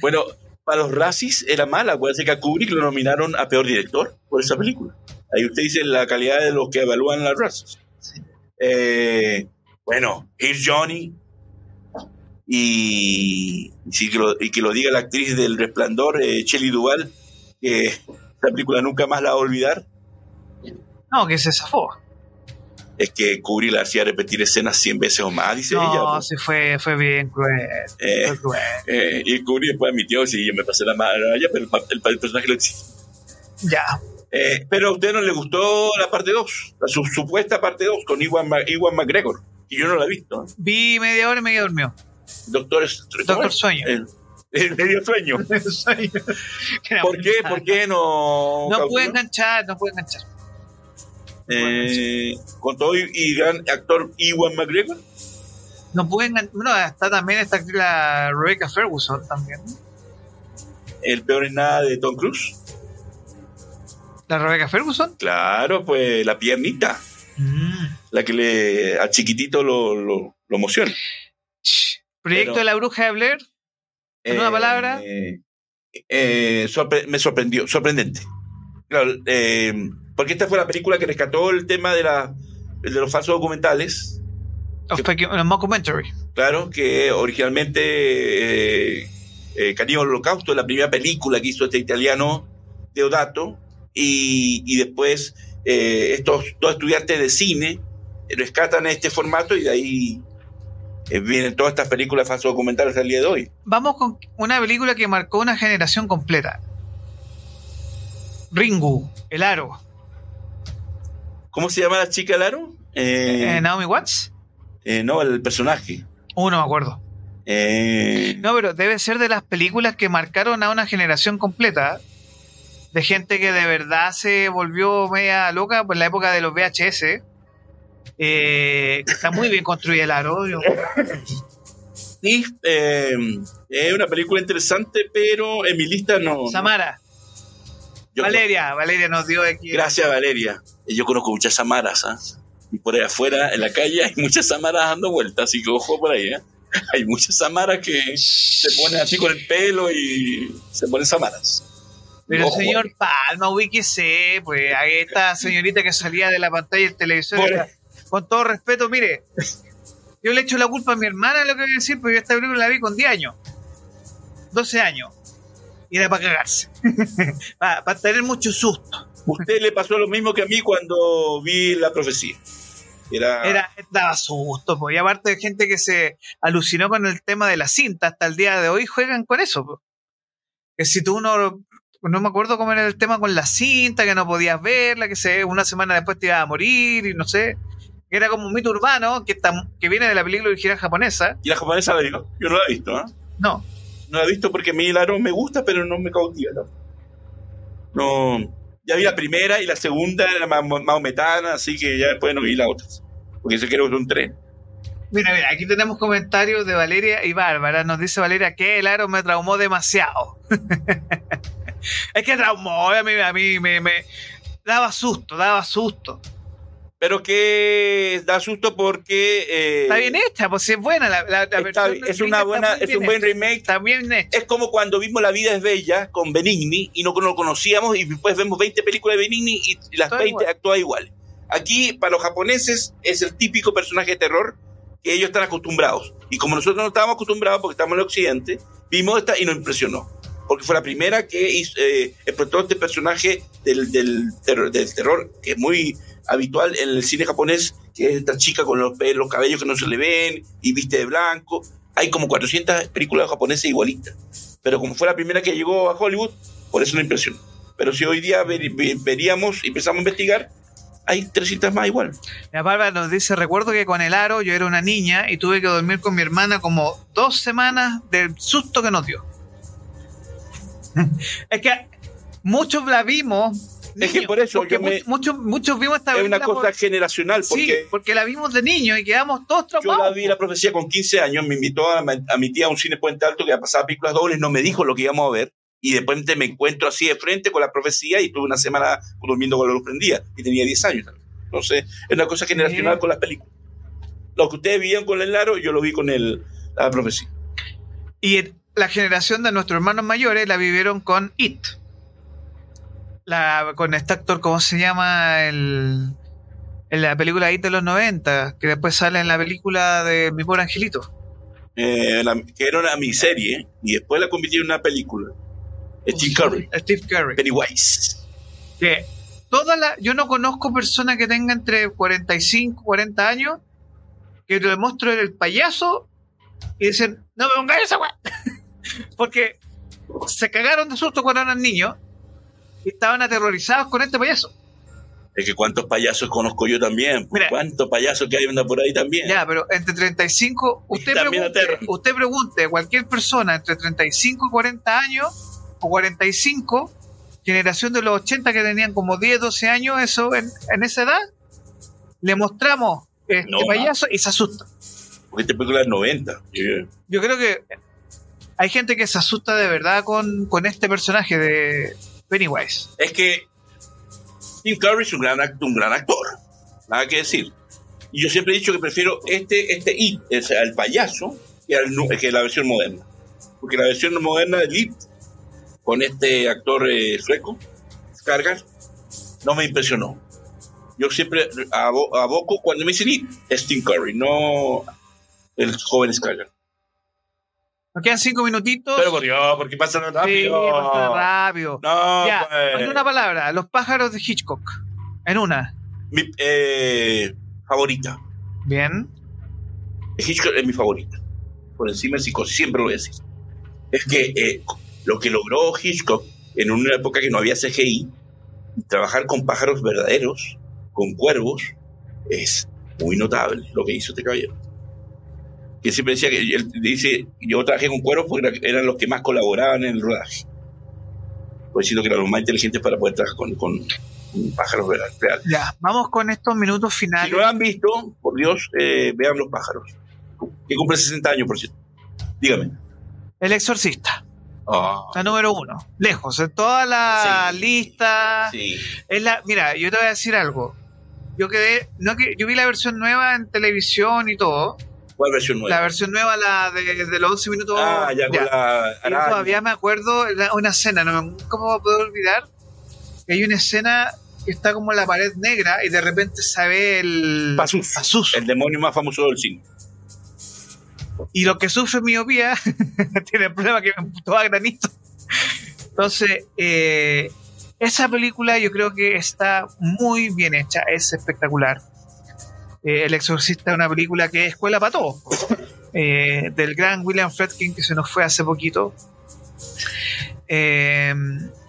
Bueno, para los racis era mala. Acuérdense que a Kubrick lo nominaron a peor director por esa película. Ahí usted dice la calidad de los que evalúan las razas. Eh, bueno, Here's Johnny. Y, que lo, y que lo diga la actriz del Resplandor, eh, Shelley Duvall, que esa película nunca más la va a olvidar. No, que se zafó. Es que Kubrick la hacía repetir escenas 100 veces o más, dice ella. No, sí fue, fue bien cruel. Eh, fue cruel. Eh, y Kubrick después admitió, sí, yo me pasé la allá, pero el, el, personaje lo existe. Ya. Eh, pero a usted no le gustó la parte 2, la su, supuesta parte 2 con Iwan, Iwan McGregor, y yo no la he visto. Vi media hora y media durmió. Doctor, Doctor Sueño. El, el medio sueño. ¿Por qué? ¿Por qué no? No puede enganchar, no puede enganchar. Eh, con todo y, gran actor Iwan McGregor. No puede enganchar. Bueno, está también actriz, la Rebecca Ferguson también. El peor es nada de Tom Cruise. ¿La Rebecca Ferguson? Claro, pues la piernita. Mm. La que le a chiquitito lo, lo, lo emociona. Proyecto Pero- de la bruja de Blair. ¿En una palabra? Eh, eh, sorpre- me sorprendió, sorprendente. Claro, eh, porque esta fue la película que rescató el tema de, la, de los falsos documentales. Of a mockumentary. Claro, que originalmente eh, eh, Caníbal Holocausto es la primera película que hizo este italiano Deodato, y, y después eh, estos dos estudiantes de cine rescatan este formato y de ahí eh, vienen todas estas películas falsos documentales al día de hoy. Vamos con una película que marcó una generación completa. Ringu, El Aro. ¿Cómo se llama la chica Laro? Eh, Eh, Naomi Watts. eh, no, el personaje. Uh, no me acuerdo. Eh, No, pero debe ser de las películas que marcaron a una generación completa. De gente que de verdad se volvió media loca por la época de los VHS. Eh, está muy bien construida el aro. yo- sí, eh, es una película interesante, pero en mi lista no. Samara. Yo- Valeria. Valeria nos dio aquí. Gracias, Valeria. Eh, Yo conozco muchas Samaras, ¿ah? Y por ahí afuera, en la calle, hay muchas Samaras dando vueltas, así que ojo por ahí, ¿eh? Hay muchas Samaras que se ponen así con el pelo y se ponen Samaras. Pero Ojo. señor Palma, ubíquese, pues a esta señorita que salía de la pantalla del televisor, Bueno. con todo respeto, mire, yo le echo la culpa a mi hermana, lo que voy a decir, porque yo esta película la vi con 10 años, 12 años, era para cagarse, para, tener mucho susto. Usted le pasó lo mismo que a mí cuando vi la profecía. Era, Era, daba susto, pues, y aparte de gente que se alucinó con el tema de la cinta, hasta el día de hoy juegan con eso, que si tú no, no me acuerdo cómo era el tema con la cinta, que no podías verla, que se, una semana después te ibas a morir, y no sé, era como un mito urbano, que, está, que viene de la película original japonesa, Y la japonesa la digo, yo no la he visto, ¿ah? no, No la he visto porque a mí el aro me gusta, pero no me cautiva. ¿no? No, ya vi la primera y la segunda era más maometana, así que ya después no vi las otras. Porque eso quiero que un tren. Mira, mira, aquí tenemos comentarios de Valeria y Bárbara. Nos dice Valeria que el aro me traumó demasiado. es que traumó, a mí, a mí me, me daba susto, daba susto. Pero que da susto porque eh, Está bien hecha, pues es buena la, la- la está- es una buena es un buen remake Está bien hecha. es como cuando vimos La vida es bella con Benigni y no lo conocíamos y después vemos 20 películas de Benigni y, y las Todo 20 igual. actúan igual. Aquí, para los japoneses, es el típico personaje de terror que ellos están acostumbrados. Y como nosotros no estábamos acostumbrados porque estamos en el occidente, vimos esta y nos impresionó. Porque fue la primera que hizo, eh, explotó este personaje del, del, terror, del terror, que es muy habitual en el cine japonés, que es esta chica con los, los cabellos que no se le ven y viste de blanco. Hay como 400 películas japonesas igualitas. Pero como fue la primera que llegó a Hollywood, por eso nos impresionó. Pero si hoy día ver- veríamos y empezamos a investigar, hay 300 más igual. La Bárbara nos dice, recuerdo que con el aro yo era una niña y tuve que dormir con mi hermana como dos semanas del susto que nos dio. es que muchos la vimos. Es que por eso yo me- mu- muchos, muchos vimos esta Es una cosa por- generacional, porque Sí, porque la vimos de niños y quedamos todos yo traumados. la vi la profecía con 15 años, me invitó a, a mi tía a un cine Puente Alto que pasaba películas dobles, no me dijo lo que íbamos a ver, y de repente me encuentro así de frente con la profecía y estuve una semana durmiendo con la luz prendida, y tenía 10 años. Entonces, es una cosa generacional Sí. con las películas. Lo que ustedes veían con el aro, yo lo vi con el, la profecía. Y el- la generación de nuestros hermanos mayores la vivieron con It. La, con este actor, ¿cómo se llama? El, en la película It de los 90, que después sale en la película de Mi Pobre Angelito. Eh, la- que era una miniserie, y después la convirtieron en una película. Steve Curry, Steve Curry. Pennywise. Que toda la, yo no conozco persona que tenga entre 45 40 años que le muestro el payaso y dicen, no me pongas esa weá. Porque se cagaron de susto cuando eran niños y estaban aterrorizados con este payaso. Es que cuántos payasos conozco yo también. Mira. cuántos payasos que hay anda por ahí también. Ya, pero entre 35, usted pregunte, usted pregunte a cualquier persona entre 35 y 40 años o 45, generación de los 80 que tenían como 10, 12 años, eso en, en esa edad, le mostramos este No, payaso y se asusta. Porque esta película es 90. Yeah. Yo creo que hay gente que se asusta de verdad con, con este personaje de Pennywise. Es que Tim Curry es un gran, un gran actor. Nada que decir. Y yo siempre he dicho que prefiero este, este It, sea, el payaso, que, nu- que la versión moderna. Porque la versión moderna del It, con este actor eh, sueco, Skarsgård, no me impresionó. Yo siempre abo- aboco cuando me dicen It, es Tim Curry, no el joven Skarsgård. Nos quedan cinco minutitos. Pero por Dios, porque pasan Sí, rápido. pasa rápido. No, ya, pues. en una palabra, los pájaros de Hitchcock. En una. Mi eh, favorita. Bien. Hitchcock es mi favorita. Por encima de Psicosis, siempre lo voy a decir. Es que eh, lo que logró Hitchcock en una época que no había CGI, trabajar con pájaros verdaderos, con cuervos, es muy notable lo que hizo este caballero. Que siempre decía que él dice, yo trabajé con cuervos porque era- eran los que más colaboraban en el rodaje. Pues diciendo que eran los más inteligentes para poder trabajar con, con- con pájaros reales. Ya, vamos con estos minutos Si finales. no lo han visto, por Dios, eh, vean los pájaros. Que cumple 60 años, por cierto. Dígame. El Exorcista, Ah, la número uno. Lejos, en toda la Sí. lista. sí. Es la, mira, yo te voy a decir algo. Yo quedé, no que yo vi la versión nueva en televisión y todo. ¿Cuál versión nueva? La versión nueva, la de, de los 11 minutos. Ah, ya con la yo todavía me acuerdo una escena, no ¿cómo poder olvidar? Que hay una escena que está como en la pared negra y de repente se ve el. El demonio más famoso del cine. Y lo que sufre miopía tiene el problema que me emputó a granito. Entonces, eh, esa película yo creo que está muy bien hecha, es espectacular. Eh, el Exorcista es una película que es escuela para todos. Eh, del gran William Friedkin que se nos fue hace poquito. Eh,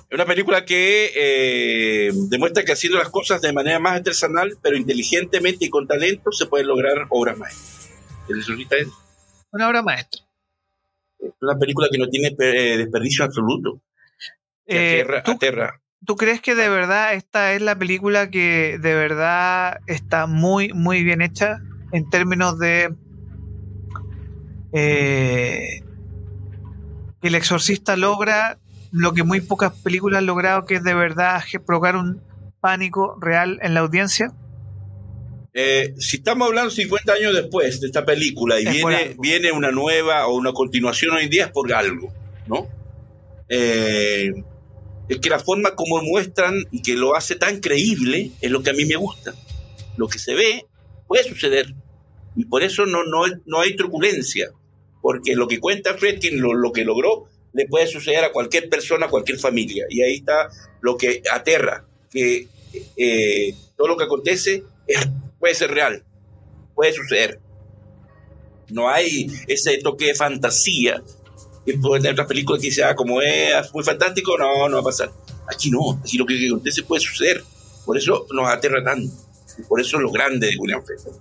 Es una película que eh, demuestra que haciendo las cosas de manera más artesanal, pero inteligentemente y con talento, se pueden lograr obras maestras. El Exorcista es una obra maestra. una película que no tiene desperdicio absoluto. Que Eh, aterra, ¿tú, aterra. Tú crees que de verdad esta es la película que de verdad está muy, muy bien hecha en términos de eh, que el exorcista logra lo que muy pocas películas han logrado, que es de verdad provocar un pánico real en la audiencia? Eh, si estamos hablando 50 años después de esta película y viene, viene una nueva o una continuación hoy en día es por algo, ¿no? Eh, es que la forma como muestran y que lo hace tan creíble es lo que a mí me gusta. Lo que se ve puede suceder. Y por eso no, no, no hay truculencia. Porque lo que cuenta Fredkin, lo, lo que logró, le puede suceder a cualquier persona, a cualquier familia. Y ahí está lo que aterra, que eh, todo lo que acontece puede ser real, puede suceder. No hay ese toque de fantasía que puede tener otras películas que sea como es muy fantástico, no, no va a pasar. Aquí no, aquí lo que acontece puede suceder. Por eso nos aterra tanto. Y por eso es lo grande de William Friedkin.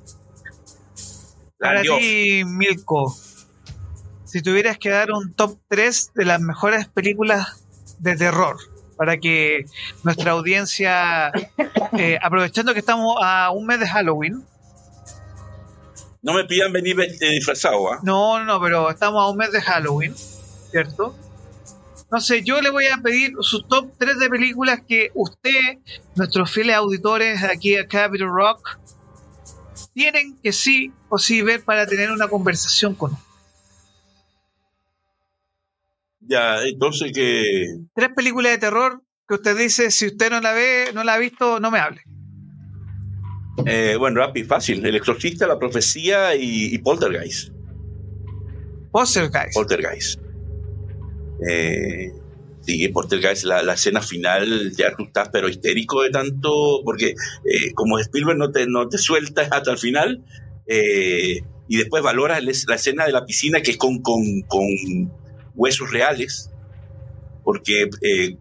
Para ti, Milko, si tuvieras que dar un top 3 de las mejores películas de terror, para que nuestra audiencia, eh, aprovechando que estamos a un mes de Halloween. No me pidan venir disfrazado, ¿ah? No, no, pero estamos a un mes de Halloween, ¿cierto? No sé, yo le voy a pedir su top 3 de películas que usted, nuestros fieles auditores aquí a Capital Rock, tienen que sí o sí ver para tener una conversación con usted. Ya, entonces que... Tres películas de terror que usted dice, si usted no la ve, no la ha visto, no me hable. Eh, bueno, rápido, fácil. El exorcista, la profecía y, Poltergeist. Poltergeist. Poltergeist. Eh, sí, Poltergeist, la, la, escena final, ya tú estás pero histérico de tanto, porque eh, como Spielberg no te, no te suelta hasta el final, eh, y después valoras la escena de la piscina que es con, con, con huesos reales, porque eh,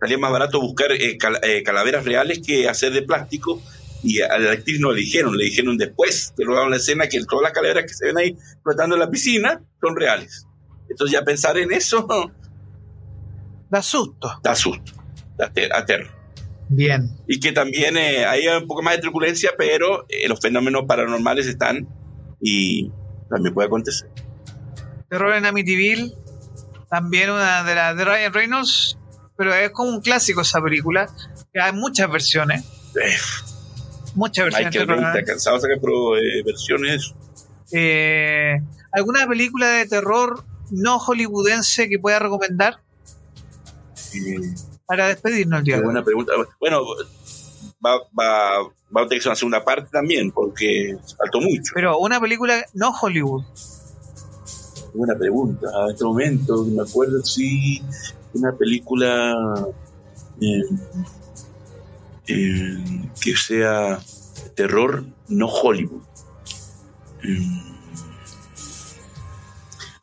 salía más barato buscar eh, eh, calaveras reales que hacer de plástico. Y a la actriz no le dijeron, le dijeron después que rodaron la escena que todas las calaveras que se ven ahí flotando en la piscina son reales. Entonces ya pensar en eso... Da susto. Da susto, da aterro. Bien. Y que también hay un poco más de turbulencia, pero los fenómenos paranormales están y también puede acontecer. Terror en Amityville, también una de las de Ryan Reynolds, pero es como un clásico esa película, que hay muchas versiones. Muchas versiones. Hay que está cansado de sacar eh, versiones. Eh, ¿Alguna película de terror no hollywoodense que pueda recomendar? Para despedirnos el día. Buena pregunta. Bueno, va, va, va a tener que ser una segunda parte también, porque faltó mucho. Pero una película no Hollywood buena pregunta. A este momento, me acuerdo si una película eh, eh, que sea terror no Hollywood. Mm.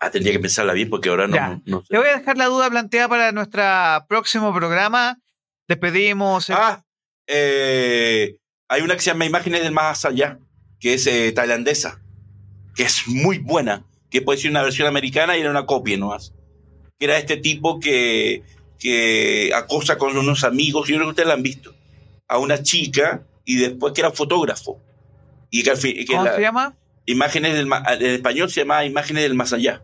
Ah, tendría que pensarla bien porque ahora no, no sé. Le voy a dejar la duda planteada para nuestro próximo programa. Despedimos. Ah, eh, hay una que se llama Imágenes del Más Allá, que es tailandesa, que es muy buena que puede ser una versión americana y era una copia nomás. Que era este tipo que, que acosa con unos amigos, yo creo que ustedes la han visto, a una chica y después que era fotógrafo. Y que, ¿Cómo se llama? Imágenes del, en español se llama Imágenes del Más Allá.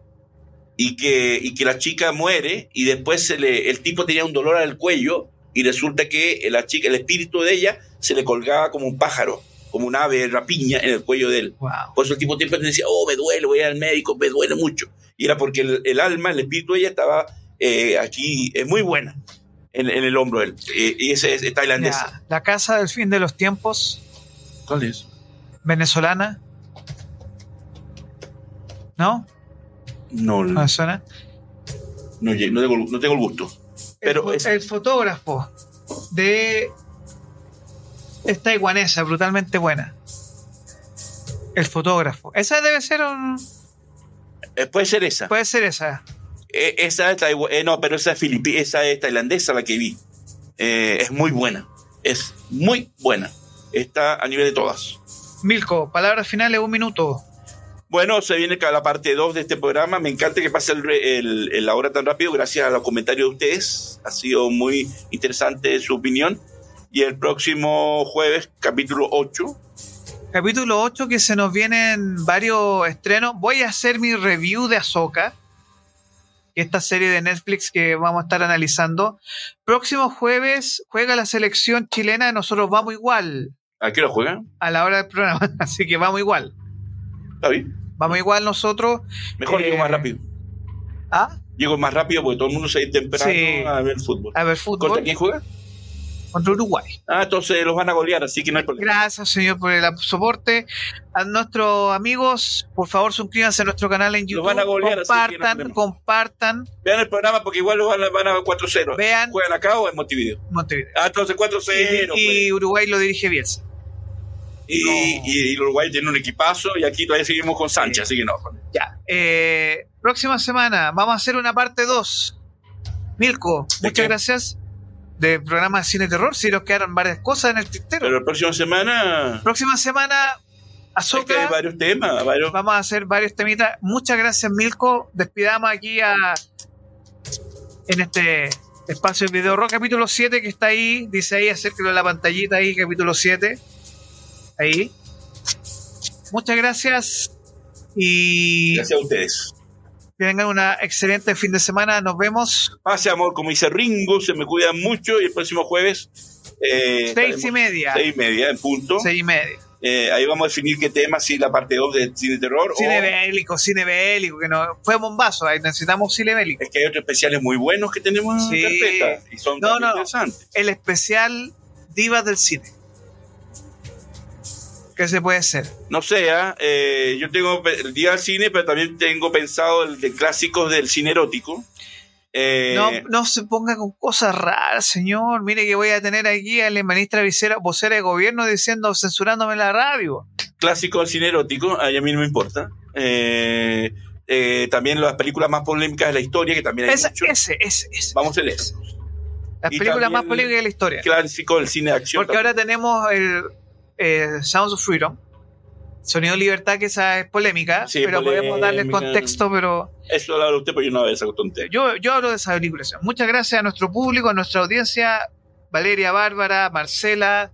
Y que, y que la chica muere y después se le, el tipo tenía un dolor al cuello y resulta que la chica, el espíritu de ella se le colgaba como un pájaro como un ave rapiña en el cuello de él. Por eso el tipo siempre decía, oh, me duele, voy al médico, me duele mucho. Y era porque el, alma, el espíritu de ella estaba eh, aquí, es muy buena en, el hombro de él. Eh, y ese es, tailandesa. La casa del fin de los tiempos. ¿Cuál es? Venezolana. ¿No? No. ¿No? No, no, tengo, no tengo el gusto. Pero el, el fotógrafo de es taiwanesa, brutalmente buena. El fotógrafo. Esa debe ser un. Eh, puede ser esa. Puede ser esa. Eh, esa es eh, no, pero esa es esa es tailandesa la que vi. es muy buena. Es muy buena. Está a nivel de todas. Milko, palabras finales, un minuto. Bueno, se viene la parte 2 de este programa. Me encanta que pase el, la hora tan rápido, gracias a los comentarios de ustedes. Ha sido muy interesante su opinión. Y el próximo jueves, capítulo 8. Capítulo 8 que se nos vienen varios estrenos. Voy a hacer mi review de Ahsoka. Esta serie de Netflix que vamos a estar analizando. Próximo jueves juega la selección chilena. Nosotros vamos igual. ¿A qué hora juegan? A la hora del programa, así que vamos igual. Está bien. Vamos igual nosotros. Mejor Eh, llego más rápido. ¿Ah? Llego más rápido porque todo el mundo se va temprano Sí. a ver fútbol. A ver, ¿Contra fútbol quién juega? contra Uruguay. Ah, entonces los van a golear, así que no hay problema. Gracias, señor, por el soporte. A nuestros amigos, por favor, suscríbanse a nuestro canal en YouTube. van a golear, así que no compartan, compartan. Vean el programa porque igual los van a, van a 4-0. Vean ¿Juegan acá o en Montevideo? Montevideo. Ah, entonces 4-0. y, y Uruguay lo dirige Bielsa. Y, y- y Uruguay tiene un equipazo y aquí todavía seguimos con Sánchez, Sí. así que no. Ya. Eh, próxima semana vamos a hacer una parte 2. Milko, ¿De muchas qué? gracias. De programa de cine terror. Si nos quedaron varias cosas en el tintero. Pero la próxima semana próxima semana, que hay Azoka. varios temas, varios. Vamos a hacer varios temitas. Muchas gracias, Milko. Despidamos aquí a en este espacio de video rock capítulo 7 que está ahí. Dice ahí, acérquelo a la pantallita ahí, capítulo 7. Ahí. Muchas gracias. Y Gracias a ustedes. que tengan una excelente fin de semana. Nos vemos Pase amor, como dice Ringo, se me cuidan mucho y el próximo jueves. Eh, seis y media. Seis y media, en punto. Seis y media. Eh, ahí vamos a definir qué tema, si la parte 2 de cine terror Cine o bélico, cine bélico, que no fue bombazo. Ahí necesitamos cine bélico. es que hay otros especiales muy buenos que tenemos Sí. en carpeta y son no. interesantes. el especial Divas del Cine. ¿Qué se puede hacer? No sé, ¿ah? Eh, yo tengo el día del cine, pero también tengo pensado el de clásicos del cine erótico. Eh, No, no se ponga con cosas raras, señor. Mire que voy a tener aquí a la ministra vicera, vocera de gobierno diciendo, censurándome la radio. clásico del cine erótico, a mí no me importa. Eh, eh, también las películas más polémicas de la historia, que también hay Ese, mucho. ese, ese, ese. Vamos a eso. Las películas más polémicas de la historia. Clásico del cine de acción. Porque ahora tenemos el eh, Sounds of Freedom. Sonido de Libertad, que esa es polémica, Sí, pero podemos darle el polémica. contexto, pero Eso lo habla usted, pero yo no esa tontería. yo, yo hablo de esa película. Muchas gracias a nuestro público, a nuestra audiencia, Valeria, Bárbara, Marcela.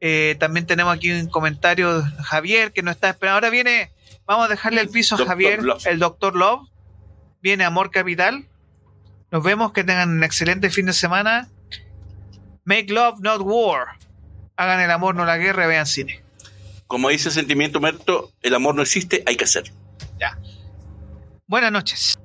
eh, también tenemos aquí un comentario Javier que nos está esperando. Ahora viene, vamos a dejarle el piso a. Javier, Love. el Doctor Love. Viene Amor Capital. Nos vemos, que tengan un excelente fin de semana. Make love, not war. Hagan el amor, no la guerra, vean cine. Como dice Sentimiento Muerto, el amor no existe, hay que hacerlo. Buenas noches.